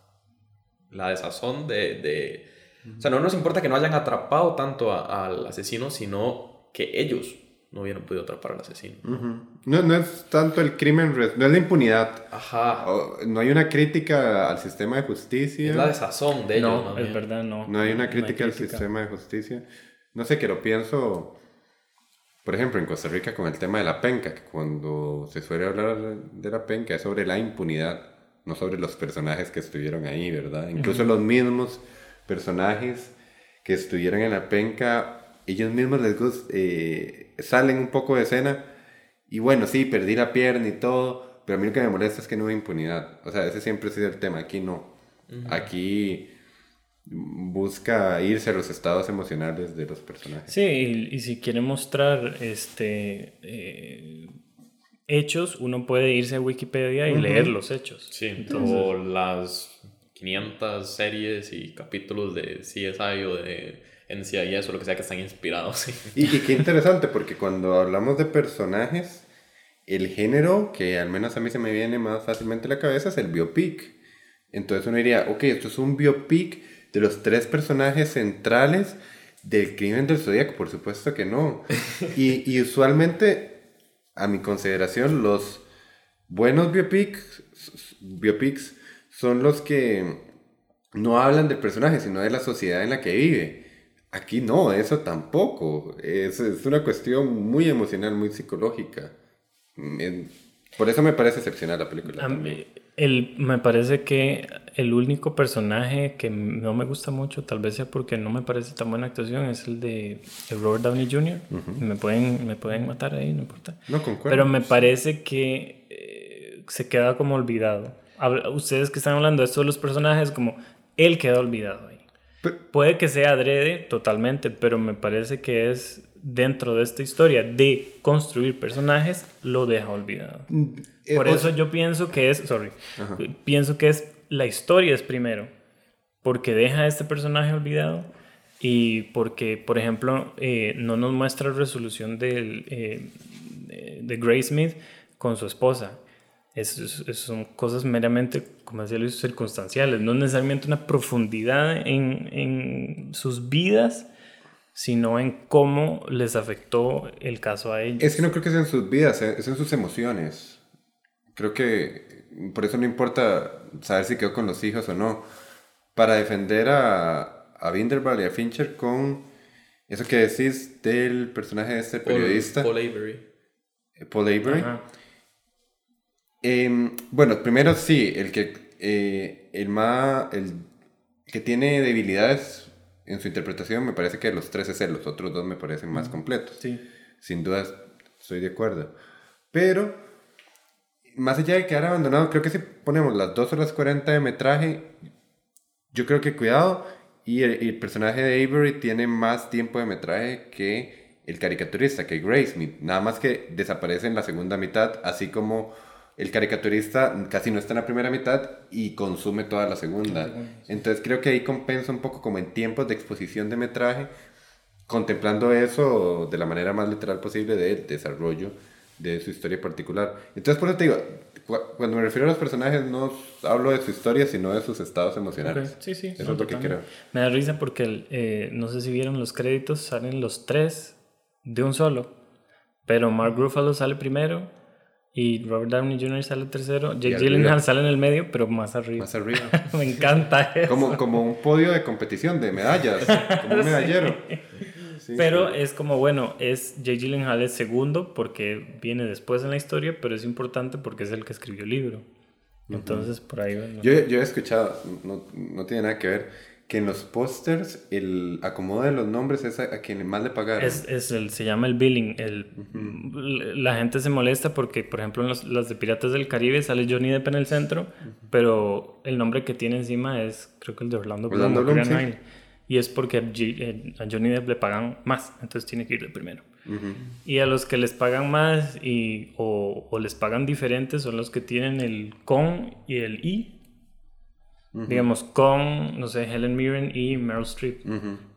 la desazón de... de... O sea, no nos importa que no hayan atrapado tanto al asesino, sino que ellos no hubieran podido atrapar al asesino. no, no es tanto el crimen, no es la impunidad. Ajá. no hay una crítica al sistema de justicia. Es la desazón de ellos. No, es verdad, no. No hay una crítica, al sistema de justicia. No sé, que lo pienso, por ejemplo, en Costa Rica con el tema de la penca, que cuando se suele hablar de la penca es sobre la impunidad, no sobre los personajes que estuvieron ahí, ¿verdad? Incluso los mismos personajes que estuvieron en la penca ellos mismos les gusta, eh, salen un poco de escena y bueno, sí, perdí la pierna y todo, pero a mí lo que me molesta es que no hay impunidad. O sea, ese siempre ha sido el tema, aquí no. Aquí busca irse a los estados emocionales de los personajes. Sí, y, si quiere mostrar este eh, hechos, uno puede irse a Wikipedia y leer los hechos. Sí, o las 500 series y capítulos de CSI o de en CIS o lo que sea que están inspirados. Y, qué interesante, porque cuando hablamos de personajes, el género que al menos a mí se me viene más fácilmente a la cabeza es el biopic. Entonces uno diría, ok, esto es un biopic de los tres personajes centrales del crimen del zodiaco, por supuesto que no. Y, y usualmente, a mi consideración, los buenos biopics, biopics son los que no hablan del personaje, sino de la sociedad en la que vive. Aquí no, eso tampoco. Es, es una cuestión muy emocional, muy psicológica. por eso me parece excepcional la película. el, me parece que el único personaje que no me gusta mucho, tal vez sea porque no me parece tan buena actuación, es el de, Robert Downey Jr. me, pueden, me pueden matar ahí, no importa. No concuerdo. Pero me parece que eh, se queda como olvidado. Ustedes que están hablando de estos los personajes, como él queda olvidado ahí. Puede que sea adrede totalmente, pero me parece que es dentro de esta historia de construir personajes, lo deja olvidado. Mm, eh, Por eso yo pienso que es, sorry, pienso que es la historia es primero, porque deja a este personaje olvidado y porque, por ejemplo, eh, no nos muestra resolución del, eh, de Grace Smith con su esposa es, son cosas meramente, como decía Luis, circunstanciales, no necesariamente una profundidad en, en, sus vidas, sino en cómo les afectó el caso a ellos. Es que no creo que sea en sus vidas, eh, es en sus emociones. Creo que por eso no importa saber si quedó con los hijos o no. Para defender a, a Vinderball y a Fincher con eso que decís del personaje de este periodista. Paul Avery Paul Avery. Em, bueno, primero sí, el que, eh, el, más, el que tiene debilidades en su interpretación me parece que los tres es él, los otros dos me parecen más completos. Sí. Sin duda estoy de acuerdo. Pero, más allá de quedar abandonado, creo que si ponemos las 2 horas 40 de metraje, yo creo que cuidado, y el, personaje de Avery tiene más tiempo de metraje que el caricaturista, que Grace. Nada más que desaparece en la segunda mitad, así como el caricaturista casi no está en la primera mitad y consume toda la segunda. Entonces creo que ahí compensa un poco como en tiempos de exposición de metraje, contemplando eso de la manera más literal posible del desarrollo de su historia particular. Entonces por eso te digo, cuando me refiero a los personajes no hablo de su historia, sino de sus estados emocionales. Sí, sí. Eso es lo que creo. Me da risa porque eh, no sé si vieron los créditos, salen los tres de un solo, pero Mark Ruffalo sale primero y Robert Downey Jr. sale tercero. Jake Gyllenhaal sale en el medio, pero más arriba. Más arriba. Me encanta eso. Como, como un podio de competición de medallas, como un medallero. pero es como, bueno, es Jake Gyllenhaal es segundo porque viene después en la historia, pero es importante porque es el que escribió el libro. Entonces, por ahí... Yo, yo he escuchado, no, no tiene nada que ver, que en los pósters el acomodo de los nombres es a, quien más le pagaron. Es, es el, se llama el billing. El, La gente se molesta porque, por ejemplo, en los, las de Piratas del Caribe sale Johnny Depp en el centro, pero el nombre que tiene encima es, creo que el de Orlando Bloom. Y es porque eh, a Johnny Depp le pagan más, entonces tiene que ir de primero. Y a los que les pagan más y, o, o les pagan diferentes son los que tienen el con y el i digamos, con, no sé, Helen Mirren y Meryl Streep.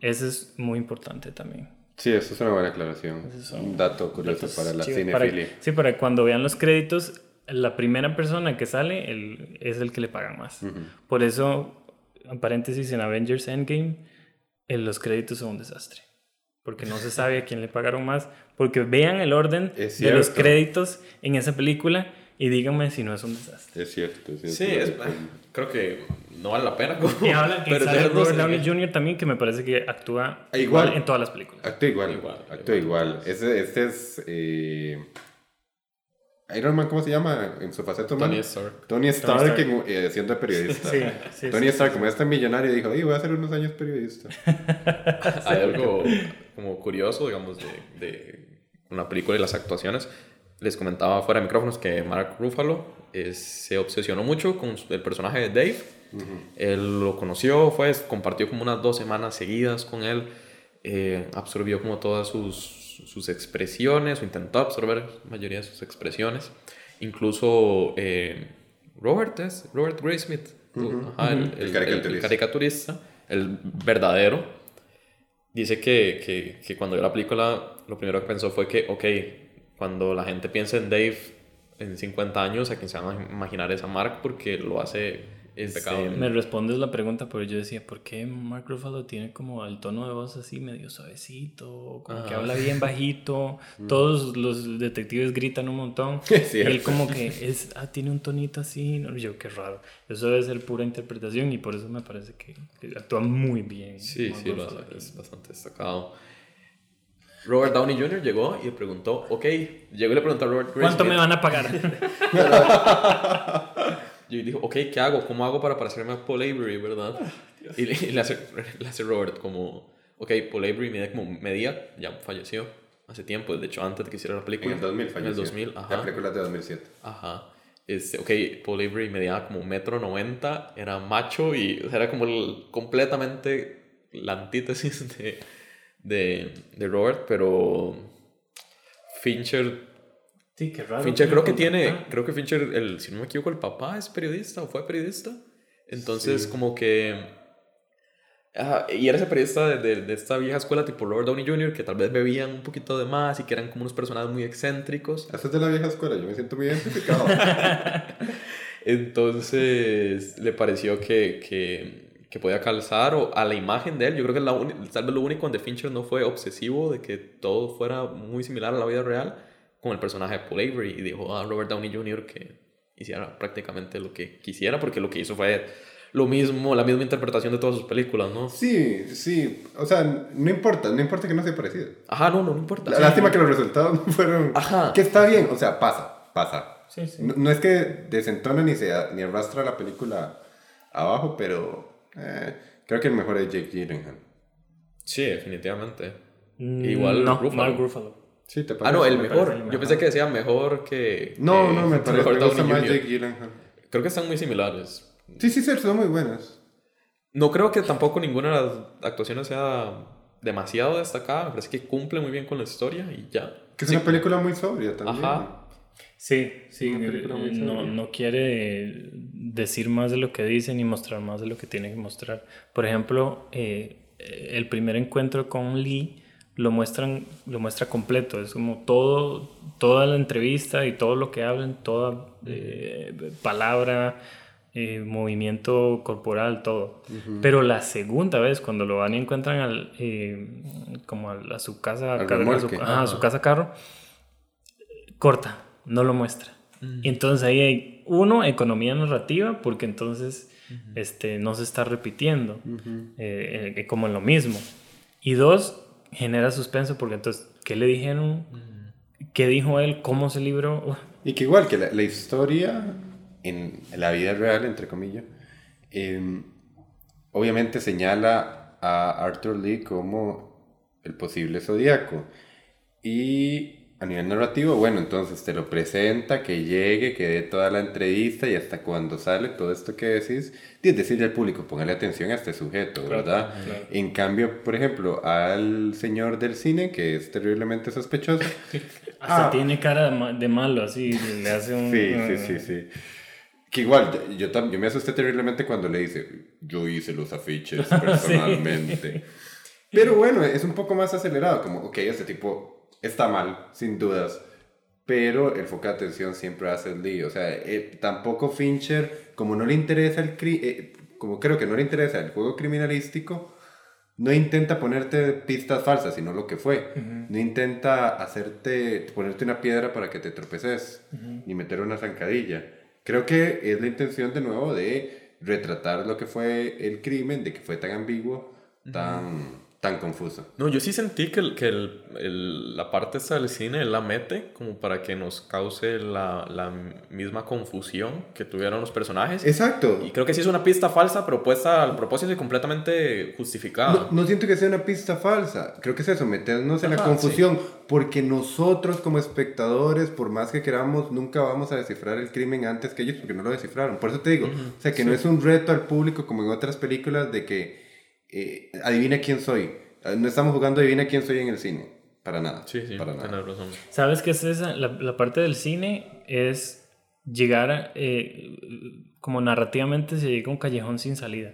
Ese es muy importante también. Sí, eso es una buena aclaración. Un dato curioso para la cinefilia. sí, para cuando vean los créditos, la primera persona que sale el, es el que le pagan más. Por eso, en paréntesis, en Avengers Endgame, en los créditos son un desastre. Porque no se sabe a quién le pagaron más. Porque vean el orden de los créditos en esa película y díganme si no es un desastre. Es cierto, es cierto. Sí, es, creo que no vale la pena. Como, y habla que sale Robert Downey Jr. también, que me parece que actúa igual, en todas las películas. Actúa igual, igual actúa igual. Este, este es... Eh, Iron Man, ¿cómo se llama? En su faceta Tony Stark. Tony Stark, eh, siendo periodista. sí, sí, Tony Stark, como ya está millonario, dijo, voy a hacer unos años periodista. Hay algo como curioso, digamos, de, de una película y las actuaciones les comentaba fuera de micrófonos que Mark Ruffalo eh, se obsesionó mucho con el personaje de Dave. Él lo conoció, fue, compartió como unas dos semanas seguidas con él, eh, absorbió como todas sus, sus, expresiones, o intentó absorber la mayoría de sus expresiones. Incluso eh, Robert es, Robert Graysmith, el, el, caricaturista. el, caricaturista. el verdadero, dice que, que, que cuando vio la película, lo primero que pensó fue que, ok, cuando la gente piensa en Dave en 50 años, a quien se va a imaginar esa Mark porque lo hace impecable. me respondes la pregunta, pero yo decía, ¿por qué Mark Ruffalo tiene como el tono de voz así medio suavecito, como que habla bien bajito, mm. todos los detectives gritan un montón, y él como que es, ah, tiene un tonito así, no, yo qué raro, eso debe ser pura interpretación y por eso me parece que, actúa muy bien. Sí, sí, es bastante destacado. Robert Downey Jr. llegó y le preguntó, ok, llegó y le preguntó a Robert ¿Cuánto me van a pagar? y dijo, ok, ¿qué hago? ¿Cómo hago para parecerme a Paul Avery, verdad? Y, le, hace, le, hace, Robert como, ok, Paul Avery medía como medía, ya falleció hace tiempo, de hecho antes de que hiciera la película. En el 2000 falleció. En el 2000, ajá. La película es de 2007. Ajá. Este, ok, Paul Avery medía como un metro noventa, era macho y era como completamente la antítesis de de, de Robert, pero Fincher Sí, qué raro. Fincher creo que tiene, creo que Fincher, el, si no me equivoco, el papá es periodista o fue periodista. Entonces, como que... y era ese periodista de, de, esta vieja escuela tipo Robert Downey Jr., que tal vez bebían un poquito de más y que eran como unos personajes muy excéntricos. Eso es de la vieja escuela, yo me siento muy identificado. Entonces, le pareció que, que que podía calzar o a la imagen de él. Yo creo que la tal vez lo único donde Fincher no fue obsesivo de que todo fuera muy similar a la vida real con el personaje de Paul Avery y dijo a Robert Downey Jr. que hiciera prácticamente lo que quisiera porque lo que hizo fue lo mismo, la misma interpretación de todas sus películas, ¿no? Sí, sí. O sea, no importa, no importa que no sea parecido. Ajá, no, no, no importa. La, lástima que los resultados no fueron. Ajá. Que está bien, o sea, pasa, pasa. Sí, sí. No, es que desentona ni, se, ni arrastra la película abajo, pero eh, creo que el mejor es Jake Gyllenhaal. Sí, definitivamente. Mm, Igual no, Mark Ruffalo. Sí, te ah, no, el mejor. Yo pensé que decía mejor que. No, no, me parece me gusta más Jake Gyllenhaal. Creo que están muy similares. Sí, sí, sí, son muy buenas. No creo que tampoco ninguna de las actuaciones sea demasiado destacada. Me parece que cumple muy bien con la historia y ya. Que es una película muy sobria también. Ajá. Sí, sí, eh, no, no, quiere decir más de lo que dice ni mostrar más de lo que tiene que mostrar. Por ejemplo, eh, el primer encuentro con Lee lo muestran lo muestra completo. Es como todo toda la entrevista y todo lo que hablan toda eh, palabra eh, movimiento corporal, todo. Pero la segunda vez, cuando lo van y encuentran al, eh, como a, su casa, a, su, casa carro, corta, no lo muestra. Y entonces ahí hay, uno, economía narrativa, porque entonces este, no se está repitiendo, eh, como en lo mismo. Y dos, genera suspenso, porque entonces, ¿qué le dijeron? ¿Qué dijo él? ¿Cómo se libró? Y que igual que la historia en la vida real, entre comillas, em, obviamente señala a Arthur Lee como el posible zodiaco. Y a nivel narrativo, bueno, entonces te lo presenta, que llegue, que dé toda la entrevista y hasta cuando sale todo esto que decís, es decirle al público, póngale atención a este sujeto, ¿verdad? En cambio, por ejemplo, al señor del cine, que es terriblemente sospechoso. hasta ah. tiene cara de malo, así, le hace un... Sí, sí, sí, sí. Que igual, yo, yo, me asusté terriblemente cuando le dice, yo hice los afiches personalmente. Pero bueno, es un poco más acelerado, como, ok, este tipo está mal, sin dudas, pero el foco de atención siempre hace el lío. O sea, eh, tampoco Fincher, como no le interesa el... Eh, como creo que no le interesa el juego criminalístico, no intenta ponerte pistas falsas, sino lo que fue. No intenta hacerte, ponerte una piedra para que te tropeces, ni meter una zancadilla. Creo que es la intención de nuevo de retratar lo que fue el crimen, de que fue tan ambiguo, tan tan confuso. No, yo sí sentí que, el, que el, la parte esta del cine la mete como para que nos cause la, la, misma confusión que tuvieron los personajes. Exacto. Y creo que sí es una pista falsa, pero puesta al propósito y completamente justificada. No, siento que sea una pista falsa. Creo que es eso, meternos en la confusión. Porque nosotros como espectadores, por más que queramos, nunca vamos a descifrar el crimen antes que ellos porque no lo descifraron. Por eso te digo, o sea, que no es un reto al público como en otras películas de que eh, adivina quién soy. No estamos jugando adivina quién soy en el cine. Para nada. Sí, sí, para nada. Razón. ¿Sabes qué es esa? La, parte del cine es llegar, eh, como narrativamente se llega a un callejón sin salida.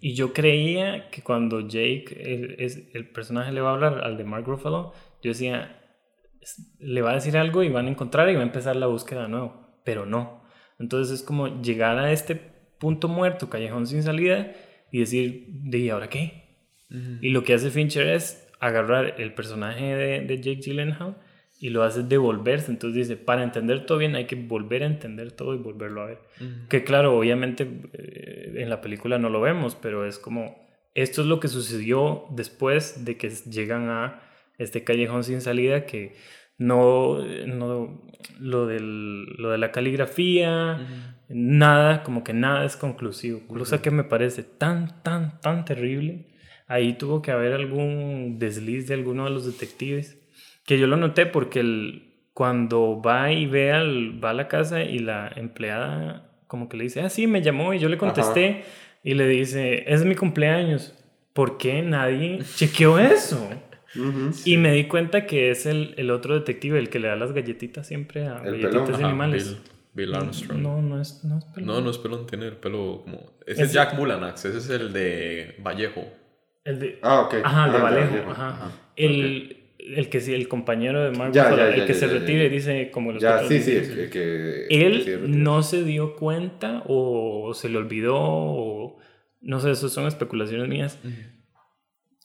Y yo creía que cuando Jake, el, es, el personaje le va a hablar al de Mark Ruffalo, yo decía, le va a decir algo y van a encontrar y va a empezar la búsqueda de nuevo. Pero no. Entonces es como llegar a este punto muerto, callejón sin salida, y decir, ¿de ahora qué? Y lo que hace Fincher es agarrar el personaje de, de, Jake Gyllenhaal y lo hace devolverse. Entonces dice, para entender todo bien hay que volver a entender todo y volverlo a ver. Que claro, obviamente eh, en la película no lo vemos, pero es como, esto es lo que sucedió después de que llegan a este callejón sin salida que no, no lo, del, lo de la caligrafía, nada, como que nada es conclusivo. Cosa que me parece tan, tan, tan terrible. Ahí tuvo que haber algún desliz de alguno de los detectives. Que yo lo noté porque el, cuando va y ve al, va a la casa y la empleada como que le dice, ah, sí, me llamó y yo le contesté y le dice, es mi cumpleaños. ¿Por qué nadie chequeó eso? Y me di cuenta que es el, el, otro detective, el que le da las galletitas siempre a galletitas animales. Bill Armstrong. No, no es, no es pelón. No, no es pelón, tiene el pelo como... Ese es, Jack Mulanax, ese es el de Vallejo. El de... Ah, ok. Ajá, el de ah, Vallejo, ajá. El... El que sí, el compañero de Mark ya, el que se retire, dice como los Ya, sí, sí, el que, Él no se dio cuenta o se le olvidó o... No sé, eso son especulaciones mías.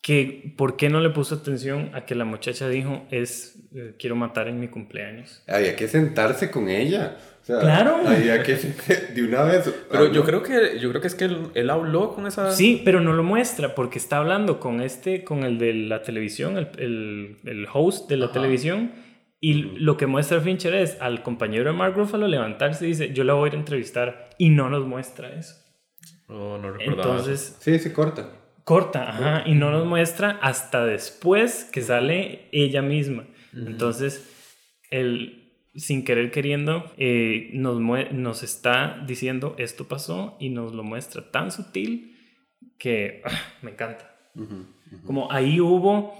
Que por qué no le puso atención a que la muchacha dijo es eh, quiero matar en mi cumpleaños. Había que sentarse con ella. claro. Había que de una vez. Pero yo creo que yo creo que es que él, habló con esa. Sí, pero no lo muestra porque está hablando con este, con el de la televisión, el, el, host de la televisión. Y lo que muestra Fincher es al compañero de Mark Ruffalo levantarse y dice, yo la voy a ir a entrevistar. Y no nos muestra eso. Oh, no Entonces... Sí, sí, corta. Corta, ajá, y no nos muestra hasta después que sale ella misma. Entonces, él, sin querer queriendo, eh, nos, nos está diciendo esto pasó y nos lo muestra tan sutil que ah, me encanta. Como ahí hubo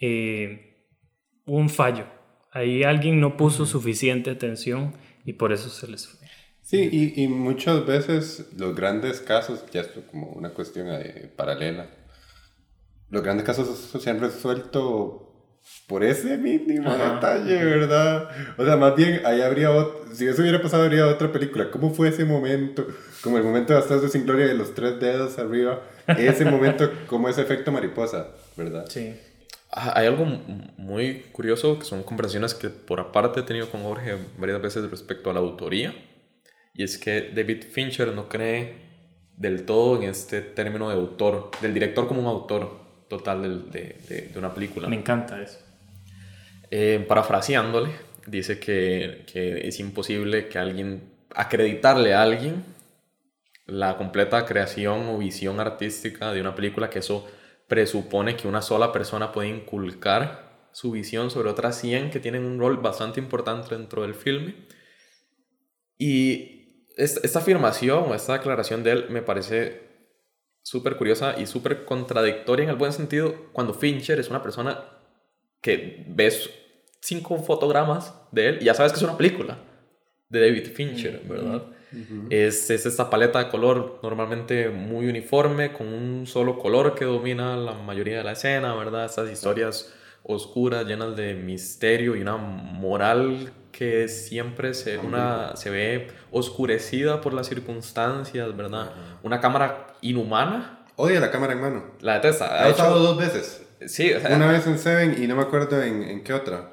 eh, un fallo, ahí alguien no puso suficiente atención y por eso se les fue. Sí, y, y, muchas veces los grandes casos, ya es como una cuestión eh, paralela, los grandes casos se han resuelto por ese mínimo detalle, ¿verdad? O sea, más bien, ahí habría, si eso hubiera pasado, habría otra película. ¿Cómo fue ese momento? Como el momento de Bastardos sin Gloria de los tres dedos arriba. Ese momento, como ese efecto mariposa, ¿verdad? Sí. Hay algo muy curioso que son conversaciones que por aparte he tenido con Jorge varias veces respecto a la autoría y es que David Fincher no cree del todo en este término de autor, del director como un autor total de, de, de una película. Me encanta eso. Eh, parafraseándole, dice que, que es imposible que alguien, acreditarle a alguien la completa creación o visión artística de una película, que eso presupone que una sola persona puede inculcar su visión sobre otras 100 que tienen un rol bastante importante dentro del filme. Y esta, afirmación o esta declaración de él me parece súper curiosa y súper contradictoria en el buen sentido cuando Fincher es una persona que ves cinco fotogramas de él y ya sabes que es una película de David Fincher, ¿verdad? es, es, esta paleta de color normalmente muy uniforme, con un solo color que domina la mayoría de la escena, ¿verdad? Estas historias oscuras, llenas de misterio y una moral que siempre se, una, se ve oscurecida por las circunstancias, ¿verdad? Una cámara inhumana. Odia la cámara en mano. La detesta. Ha usado dos veces. Sí, o sea, Una vez en Seven y no me acuerdo en, en qué otra.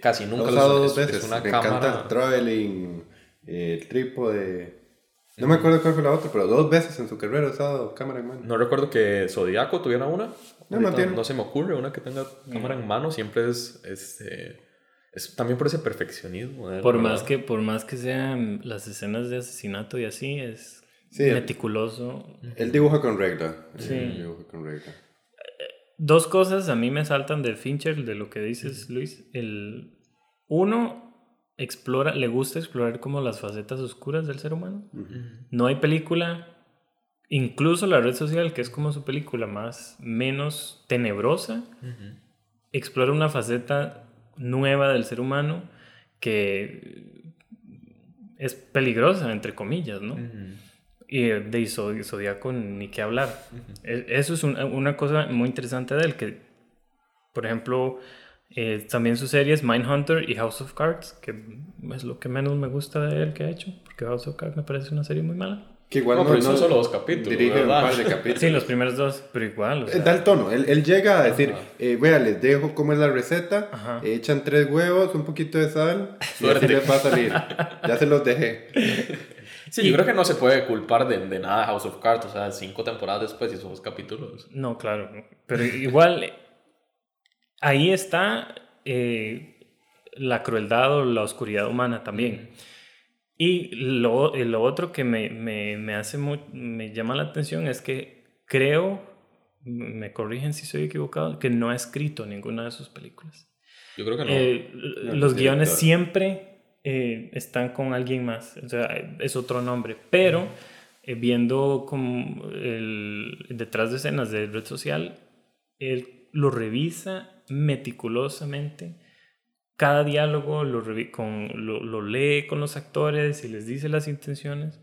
Casi nunca lo he usado dos veces. una me encanta el traveling, el trípode. No me acuerdo cuál fue la otra, pero dos veces en su carrera ha usado cámara en mano. No recuerdo que Zodiaco tuviera una. No, no, tiene. no se me ocurre una que tenga cámara en mano. Siempre es, este, es también por ese perfeccionismo. por, más que, por más que sean las escenas de asesinato y así, es meticuloso. Él dibuja con regla. Sí. con regla. Dos cosas a mí me saltan de Fincher, de lo que dices, Luis. El, uno, explora, le gusta explorar como las facetas oscuras del ser humano. No hay película, incluso la red social, que es como su película más, menos tenebrosa, explora una faceta nueva del ser humano que es peligrosa, entre comillas, ¿no? Y de Zodíaco ni qué hablar. E, eso es una cosa muy interesante de él, que, por ejemplo, eh, también sus series Mindhunter y House of Cards, que es lo que menos me gusta de él que ha hecho, porque House of Cards me parece una serie muy mala. Que igual no, pero son solo dos capítulos. Dirige un par de capítulos. Sí, los primeros dos, pero igual. O sea... Da el tono. Él, él llega a decir: eh, Vea, les dejo cómo es la receta. echan tres huevos, un poquito de sal. Y así les va a salir. ya se los dejé. Sí, yo creo que no se puede culpar de, de nada House of Cards. O sea, cinco temporadas después y son dos capítulos. No, claro. Pero igual, ahí está eh, la crueldad o la oscuridad humana también. Y lo, lo otro que me, me, me hace me llama la atención es que creo, me corrigen si soy equivocado, que no ha escrito ninguna de sus películas. Yo creo que no. Eh, los guiones siempre eh, están con alguien más, o sea, es otro nombre, pero eh, viendo como el, detrás de escenas de red social, él lo revisa meticulosamente cada diálogo lo, con, lo, lee con los actores y les dice las intenciones.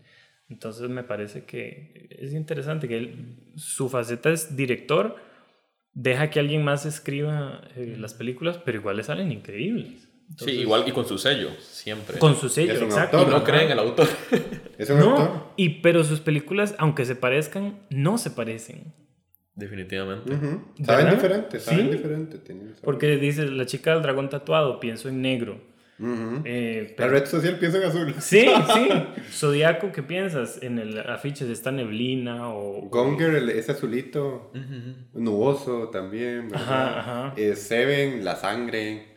Entonces me parece que es interesante que él, su faceta es director, deja que alguien más escriba eh, las películas, pero igual le salen increíbles. sí, igual y con su sello, siempre. Con su sello, exacto. y no creen el autor. ¿Es un no, Y, pero sus películas, aunque se parezcan, no se parecen. Definitivamente. Saben diferente, saben diferente. Porque dice, la chica del dragón tatuado, pienso en negro. Eh, la red social piensa en azul. Sí, sí. Zodíaco, ¿qué piensas? En el afiche está neblina o... Gonger, ese azulito. Nuboso también. Ajá, ajá. Eh, Seven, la sangre.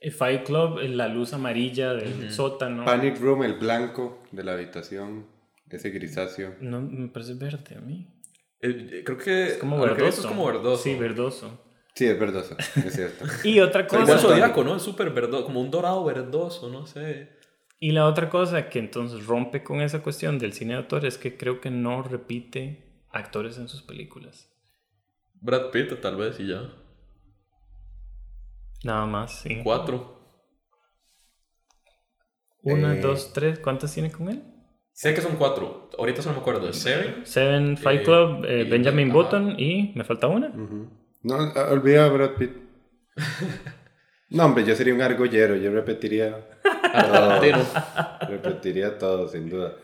El Fight Club, la luz amarilla del sótano. Panic Room, el blanco de la habitación. Ese grisáceo. No, me parece verde a mí. Eh, creo que. Es como verdoso. Es como verdoso. Sí, verdoso. Sí, es verdoso, es cierto. y otra cosa. Es zodiaco, ¿no? Es súper verdoso, como un dorado verdoso, no sé. Y la otra cosa que entonces rompe con esa cuestión del cine de autor es que creo que no repite actores en sus películas. Brad Pitt, tal vez, y ya. Nada más, sí. Cuatro. Una, eh. dos, tres. ¿Cuántas tiene con él? Sé que son cuatro. Ahorita solo me acuerdo. Seven. Seven, Fight Club, eh, Benjamin Button y me falta una. No, olvida a Brad Pitt. no, hombre, yo sería un argollero. Yo repetiría todo. repetiría todo, sin duda.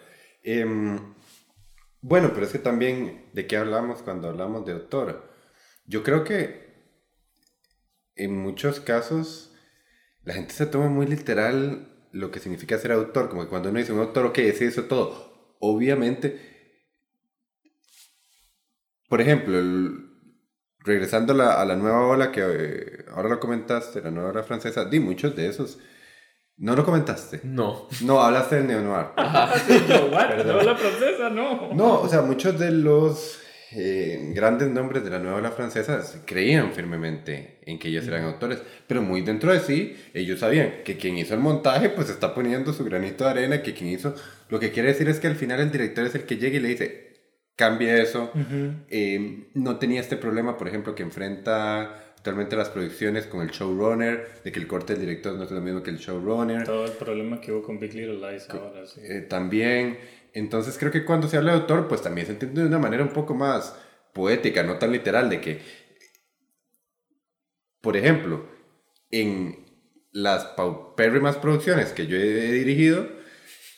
Em, bueno, pero es que también, ¿de qué hablamos cuando hablamos de autor? Yo creo que en muchos casos la gente se toma muy literal lo que significa ser autor, como que cuando uno dice un autor, ok, es eso todo. Obviamente, por ejemplo, regresando a la, a la, nueva ola que eh, ahora lo comentaste, la nueva ola francesa, di muchos de esos. ¿No lo comentaste? No. No, hablaste del neo-noir. ¿La ola francesa? No. No, o sea, muchos de los eh, grandes nombres de la nueva ola francesa creían firmemente en que ellos eran autores, pero muy dentro de sí, ellos sabían que quien hizo el montaje, pues está poniendo su granito de arena, que quien hizo, lo que quiere decir es que al final el director es el que llega y le dice, cambia eso, eh, no tenía este problema, por ejemplo, que enfrenta actualmente las producciones con el showrunner, de que el corte del director no es lo mismo que el showrunner. Todo el problema que hubo con Big Little Lies ahora, sí. Eh, también entonces creo que cuando se habla de autor, pues también se entiende de una manera un poco más poética, no tan literal, de que, por ejemplo, en las paupérrimas producciones que yo he dirigido,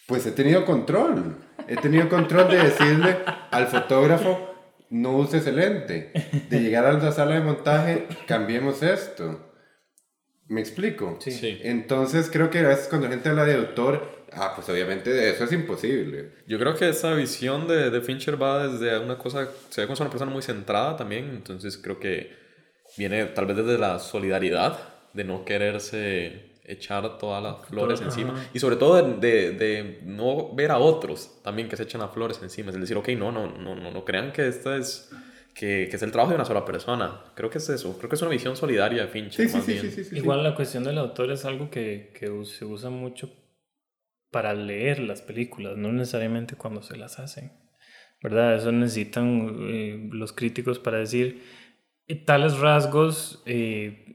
pues he tenido control. He tenido control de decirle al fotógrafo, no uses el lente. De llegar a la sala de montaje, cambiemos esto. ¿Me explico? Sí. Entonces creo que a veces cuando la gente habla de autor, Ah, pues obviamente eso es imposible. Yo creo que esa visión de, de Fincher va desde una cosa, se ve como una persona muy centrada también, entonces creo que viene tal vez desde la solidaridad, de no quererse echar todas las flores encima y sobre todo de, de, no ver a otros también que se echan las flores encima, es decir, ok, no, no, no, no, no crean que esto es... Que, que, es el trabajo de una sola persona. Creo que es eso. Creo que es una visión solidaria de Fincher. Sí, sí, sí, Igual la cuestión del autor es algo que, que se usa mucho para leer las películas, no necesariamente cuando se las hacen. ¿Verdad? Eso necesitan eh, los críticos para decir eh, tales rasgos eh,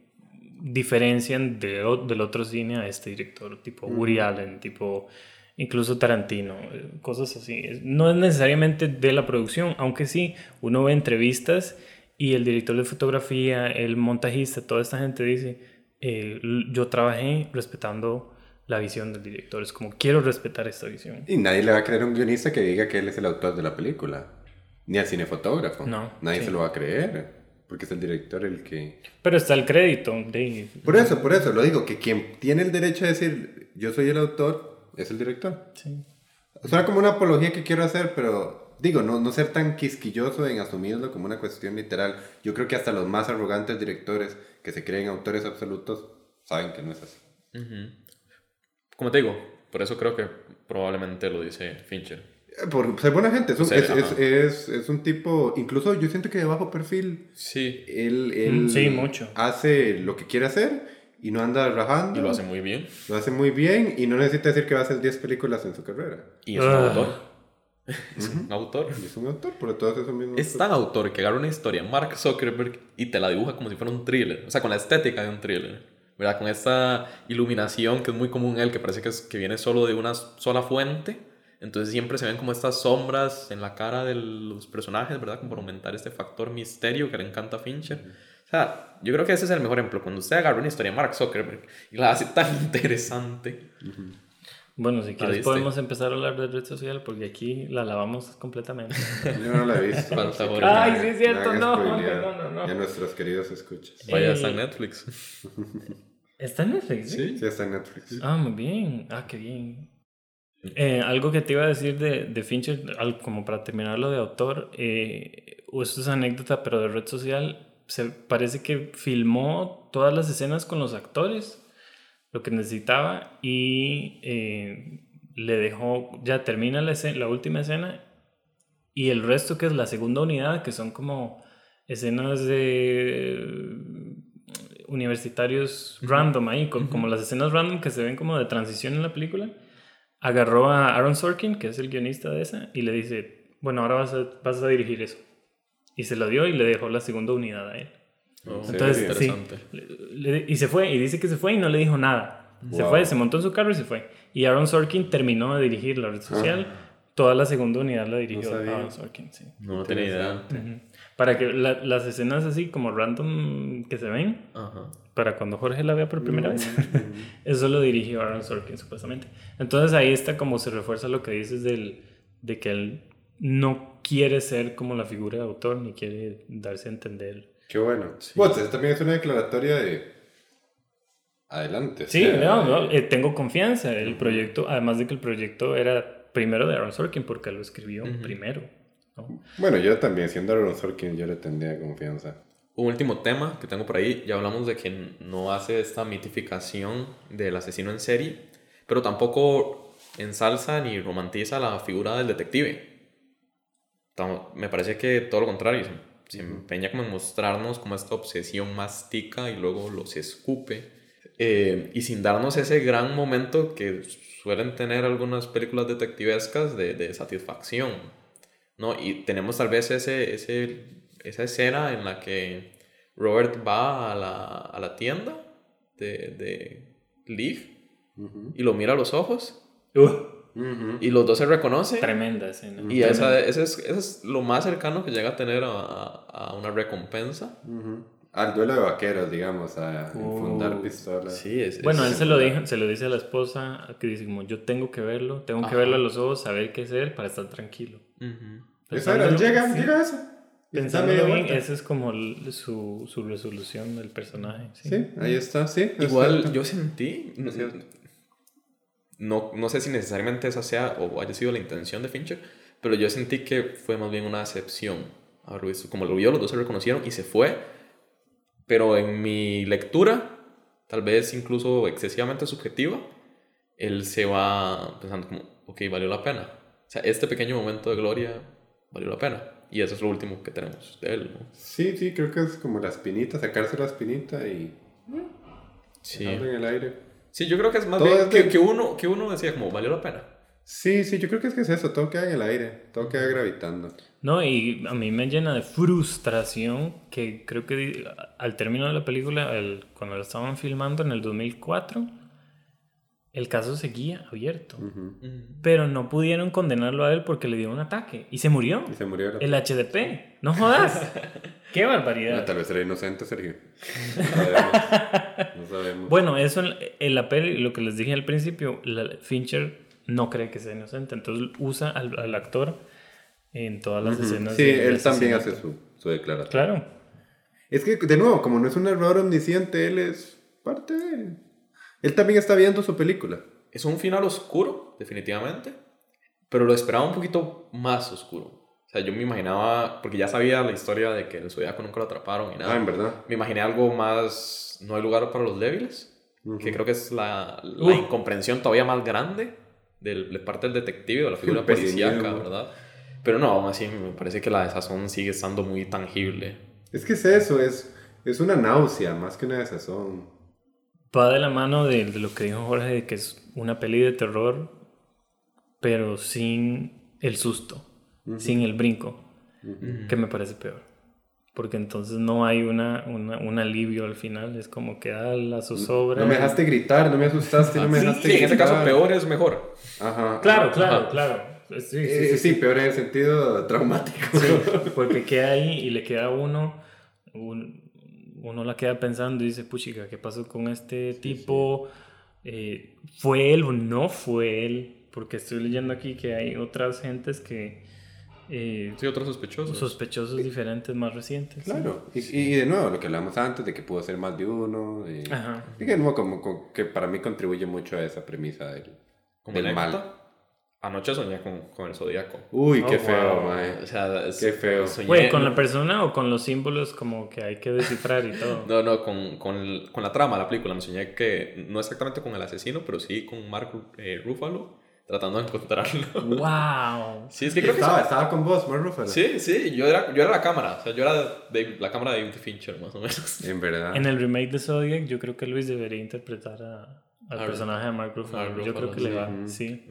diferencian de, del otro cine a este director, tipo Woody Allen, tipo incluso Tarantino, cosas así. No es necesariamente de la producción, aunque sí, uno ve entrevistas y el director de fotografía, el montajista, toda esta gente dice, yo trabajé respetando la visión del director. Es como, quiero respetar esta visión. Y nadie le va a creer a un guionista que diga que él es el autor de la película. Ni al cinefotógrafo. No. Nadie se lo va a creer. Porque es el director el que... Pero está el crédito de... Por eso, por eso, lo digo, que quien tiene el derecho a decir, yo soy el autor, es el director. Sí. Suena como una apología que quiero hacer, pero digo, no, no ser tan quisquilloso en asumirlo como una cuestión literal. Yo creo que hasta los más arrogantes directores que se creen autores absolutos saben que no es así. Como te digo, por eso creo que probablemente lo dice Fincher. Por ser buena gente, es un, es, es, un, tipo, incluso yo siento que de bajo perfil. Sí. Él, él sí, mucho. hace lo que quiere hacer y no anda rajando. Y lo hace muy bien. Lo hace muy bien y no necesita decir que va a hacer 10 películas en su carrera. Y es un ah. autor. Es un autor. es un autor, por todos esos mismos. Es tan autor que agarra una historia, Mark Zuckerberg, y te la dibuja como si fuera un thriller. O sea, con la estética de un thriller. ¿verdad? Con esta iluminación que es muy común en él, que parece que, es, que viene solo de una sola fuente. Entonces siempre se ven como estas sombras en la cara de los personajes, ¿verdad? Como para aumentar este factor misterio que le encanta a Fincher. O sea, yo creo que ese es el mejor ejemplo. Cuando usted agarra una historia de Mark Zuckerberg y la hace tan interesante. Bueno, si quieres podemos empezar a hablar de red social porque aquí la lavamos completamente. Yo no la he visto. Ay, sí es cierto, no, no, no, a nuestros queridos escuchas. Vaya, está en Netflix. ¿Está en Netflix? Sí, sí está en Netflix. Ah, muy bien. Ah, qué bien. Eh, algo que te iba a decir de, de Fincher, como para terminar lo de autor, eh, esto es anécdota, pero de red social, se parece que filmó todas las escenas con los actores lo que necesitaba y eh, le dejó, ya termina la, la última escena y el resto que es la segunda unidad, que son como escenas de universitarios random ahí, como las escenas random que se ven como de transición en la película, agarró a Aaron Sorkin, que es el guionista de esa, y le dice, bueno, ahora vas a, vas a dirigir eso. Y se lo dio y le dejó la segunda unidad a él. Oh, Entonces, sí, y se fue, y dice que se fue y no le dijo nada. Se fue, se montó en su carro y se fue. Y Aaron Sorkin terminó de dirigir la red social. Toda la segunda unidad la dirigió Aaron Sorkin, sí. No, tenía idea. Para que las escenas así como random que se ven, para cuando Jorge la vea por primera vez, eso lo dirigió Aaron Sorkin supuestamente. Entonces ahí está como se refuerza lo que dices del, de que él no quiere ser como la figura de autor, ni quiere darse a entender Qué bueno. Sí. también es una declaratoria de... Adelante. Sí, no, no, eh, tengo confianza. El proyecto, además de que el proyecto era primero de Aaron Sorkin, porque lo escribió primero. Bueno, yo también, siendo Aaron Sorkin, yo le tendría confianza. Un último tema que tengo por ahí, ya hablamos de que no hace esta mitificación del asesino en serie, pero tampoco ensalza ni romantiza la figura del detective. Me parece que todo lo contrario, se empeña como en mostrarnos como esta obsesión mastica y luego los escupe. Eh, y sin darnos ese gran momento que suelen tener algunas películas detectivescas de, de satisfacción. ¿no? Y tenemos tal vez ese, ese, esa escena en la que Robert va a la, a la tienda de, de Leaf y lo mira a los ojos. Uh. Y los dos se reconocen. Tremenda escena. Y esa, ese, es, es, lo más cercano que llega a tener a, a una recompensa. Al duelo de vaqueros, digamos, a fundar pistolas. Sí, es, bueno, él se lo, dijo, se lo dice a la esposa, que dice como, yo tengo que verlo, tengo que verlo a los ojos, saber qué hacer para estar tranquilo. Eso era, llega, llega eso. Pensándolo bien, esa es como su, su resolución del personaje. Sí, ahí está, sí. Igual yo sentí, no, no sé si necesariamente esa sea o haya sido la intención de Fincher, pero yo sentí que fue más bien una excepción. Como lo vio, los dos se reconocieron y se fue. Pero en mi lectura, tal vez incluso excesivamente subjetiva, él se va pensando como, ok, valió la pena. O sea, este pequeño momento de gloria valió la pena. Y eso es lo último que tenemos de él, ¿no? Sí, sí, creo que es como la espinita, sacarse la espinita y... Sí. en el aire. Sí, yo creo que es más bien que, que, uno, que uno decía como, valió la pena. Sí, sí, yo creo que es que es eso, todo queda en el aire, todo queda gravitando. No, y a mí me llena de frustración que creo que al término de la película, el, cuando la estaban filmando en el 2004, el caso seguía abierto. Pero no pudieron condenarlo a él porque le dio un ataque y se murió. Y se murió. El HDP. No jodas. Qué barbaridad. tal vez era inocente, Sergio. No sabemos. Bueno, eso en la peli, lo que les dije al principio, Fincher no cree que sea inocente. Entonces usa al, actor en todas las escenas. Sí, él también hace su, su declaración. Claro. Es que, de nuevo, como no es un error omnisciente, él es parte de él también está viendo su película. Es un final oscuro, definitivamente, pero lo esperaba un poquito más oscuro. O sea, yo me imaginaba, porque ya sabía la historia de que el zodiaco nunca lo atraparon y nada. Ah, en verdad. Me imaginé algo más, no hay lugar para los débiles, que creo que es la, la incomprensión todavía más grande de, de parte del detective o la figura policíaca, ¿verdad? Pero no, aún así me parece que la desazón sigue estando muy tangible. Es que es eso, es, es una náusea más que una desazón va de la mano de, lo que dijo Jorge, de que es una peli de terror, pero sin el susto, sin el brinco, que me parece peor. Porque entonces no hay una, un alivio al final, es como que da la zozobra. No me dejaste gritar, no me asustaste, no me dejaste sí, en ese caso peor es mejor. Ajá. Claro, claro, claro. Sí, eh, sí, peor en el sentido traumático. porque queda ahí y le queda a uno un, uno la queda pensando y dice, puchica, ¿qué pasó con este tipo? eh, ¿fue él o no fue él? Porque estoy leyendo aquí que hay otras gentes que... Eh, sí, otros sospechosos. Sospechosos diferentes, más recientes. Claro, y, y, de nuevo, lo que hablamos antes, de que pudo ser más de uno. Y, Ajá. y que, de nuevo, como, que para mí contribuye mucho a esa premisa del, del mal. Anoche soñé con, con el zodiaco. Uy, qué oh, feo, O sea, qué feo. Soñé, ¿con la persona o con los símbolos como que hay que descifrar y todo? no, no, con, con, con, la trama de la película. Me soñé que, no exactamente con el asesino, pero sí con Mark eh, Ruffalo tratando de encontrarlo. ¡Wow! Sí, es que creo estaba, que estaba con vos, Mark Ruffalo. Sí, sí, yo era, yo era la cámara. O sea, yo era de, la cámara de David Fincher, más o menos. En verdad. En el remake de Zodiac, yo creo que Luis debería interpretar a al personaje de Mark Ruffalo. yo creo que le va. Sí.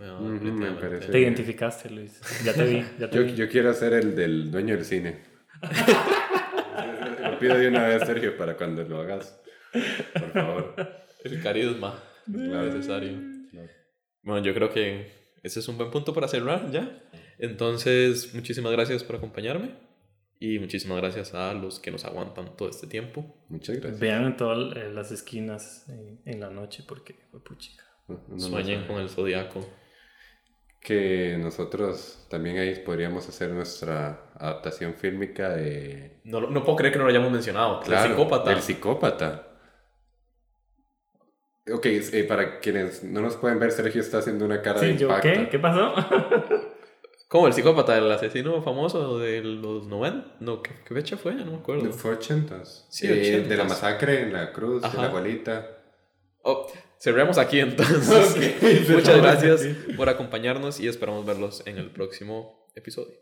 Te identificaste, Luis. Ya te vi. Ya te yo, vi. yo quiero ser el del dueño del cine. lo pido de una vez, Sergio, para cuando lo hagas. Por favor. El carisma. necesario. Bueno, yo creo que ese es un buen punto para cerrar ya. Entonces, muchísimas gracias por acompañarme. Y muchísimas gracias a los que nos aguantan todo este tiempo. Muchas gracias. Vean en todas eh, las esquinas en, la noche porque fue puchica. Sueñen con el zodiaco. Que nosotros también ahí podríamos hacer nuestra adaptación fílmica de... No, no puedo creer que no lo hayamos mencionado. el psicópata. El psicópata. Ok, eh, para quienes no nos pueden ver, Sergio está haciendo una cara de impacto. ¿Qué? ¿Qué pasó? ¿Cómo? ¿El psicópata? ¿El asesino famoso de los 90? No, ¿qué, fecha fue? No me acuerdo. Fue 80 Sí, eh, De la masacre en la cruz, de la abuelita. Oh, cerramos aquí entonces. Muchas gracias por acompañarnos y esperamos verlos en el próximo episodio.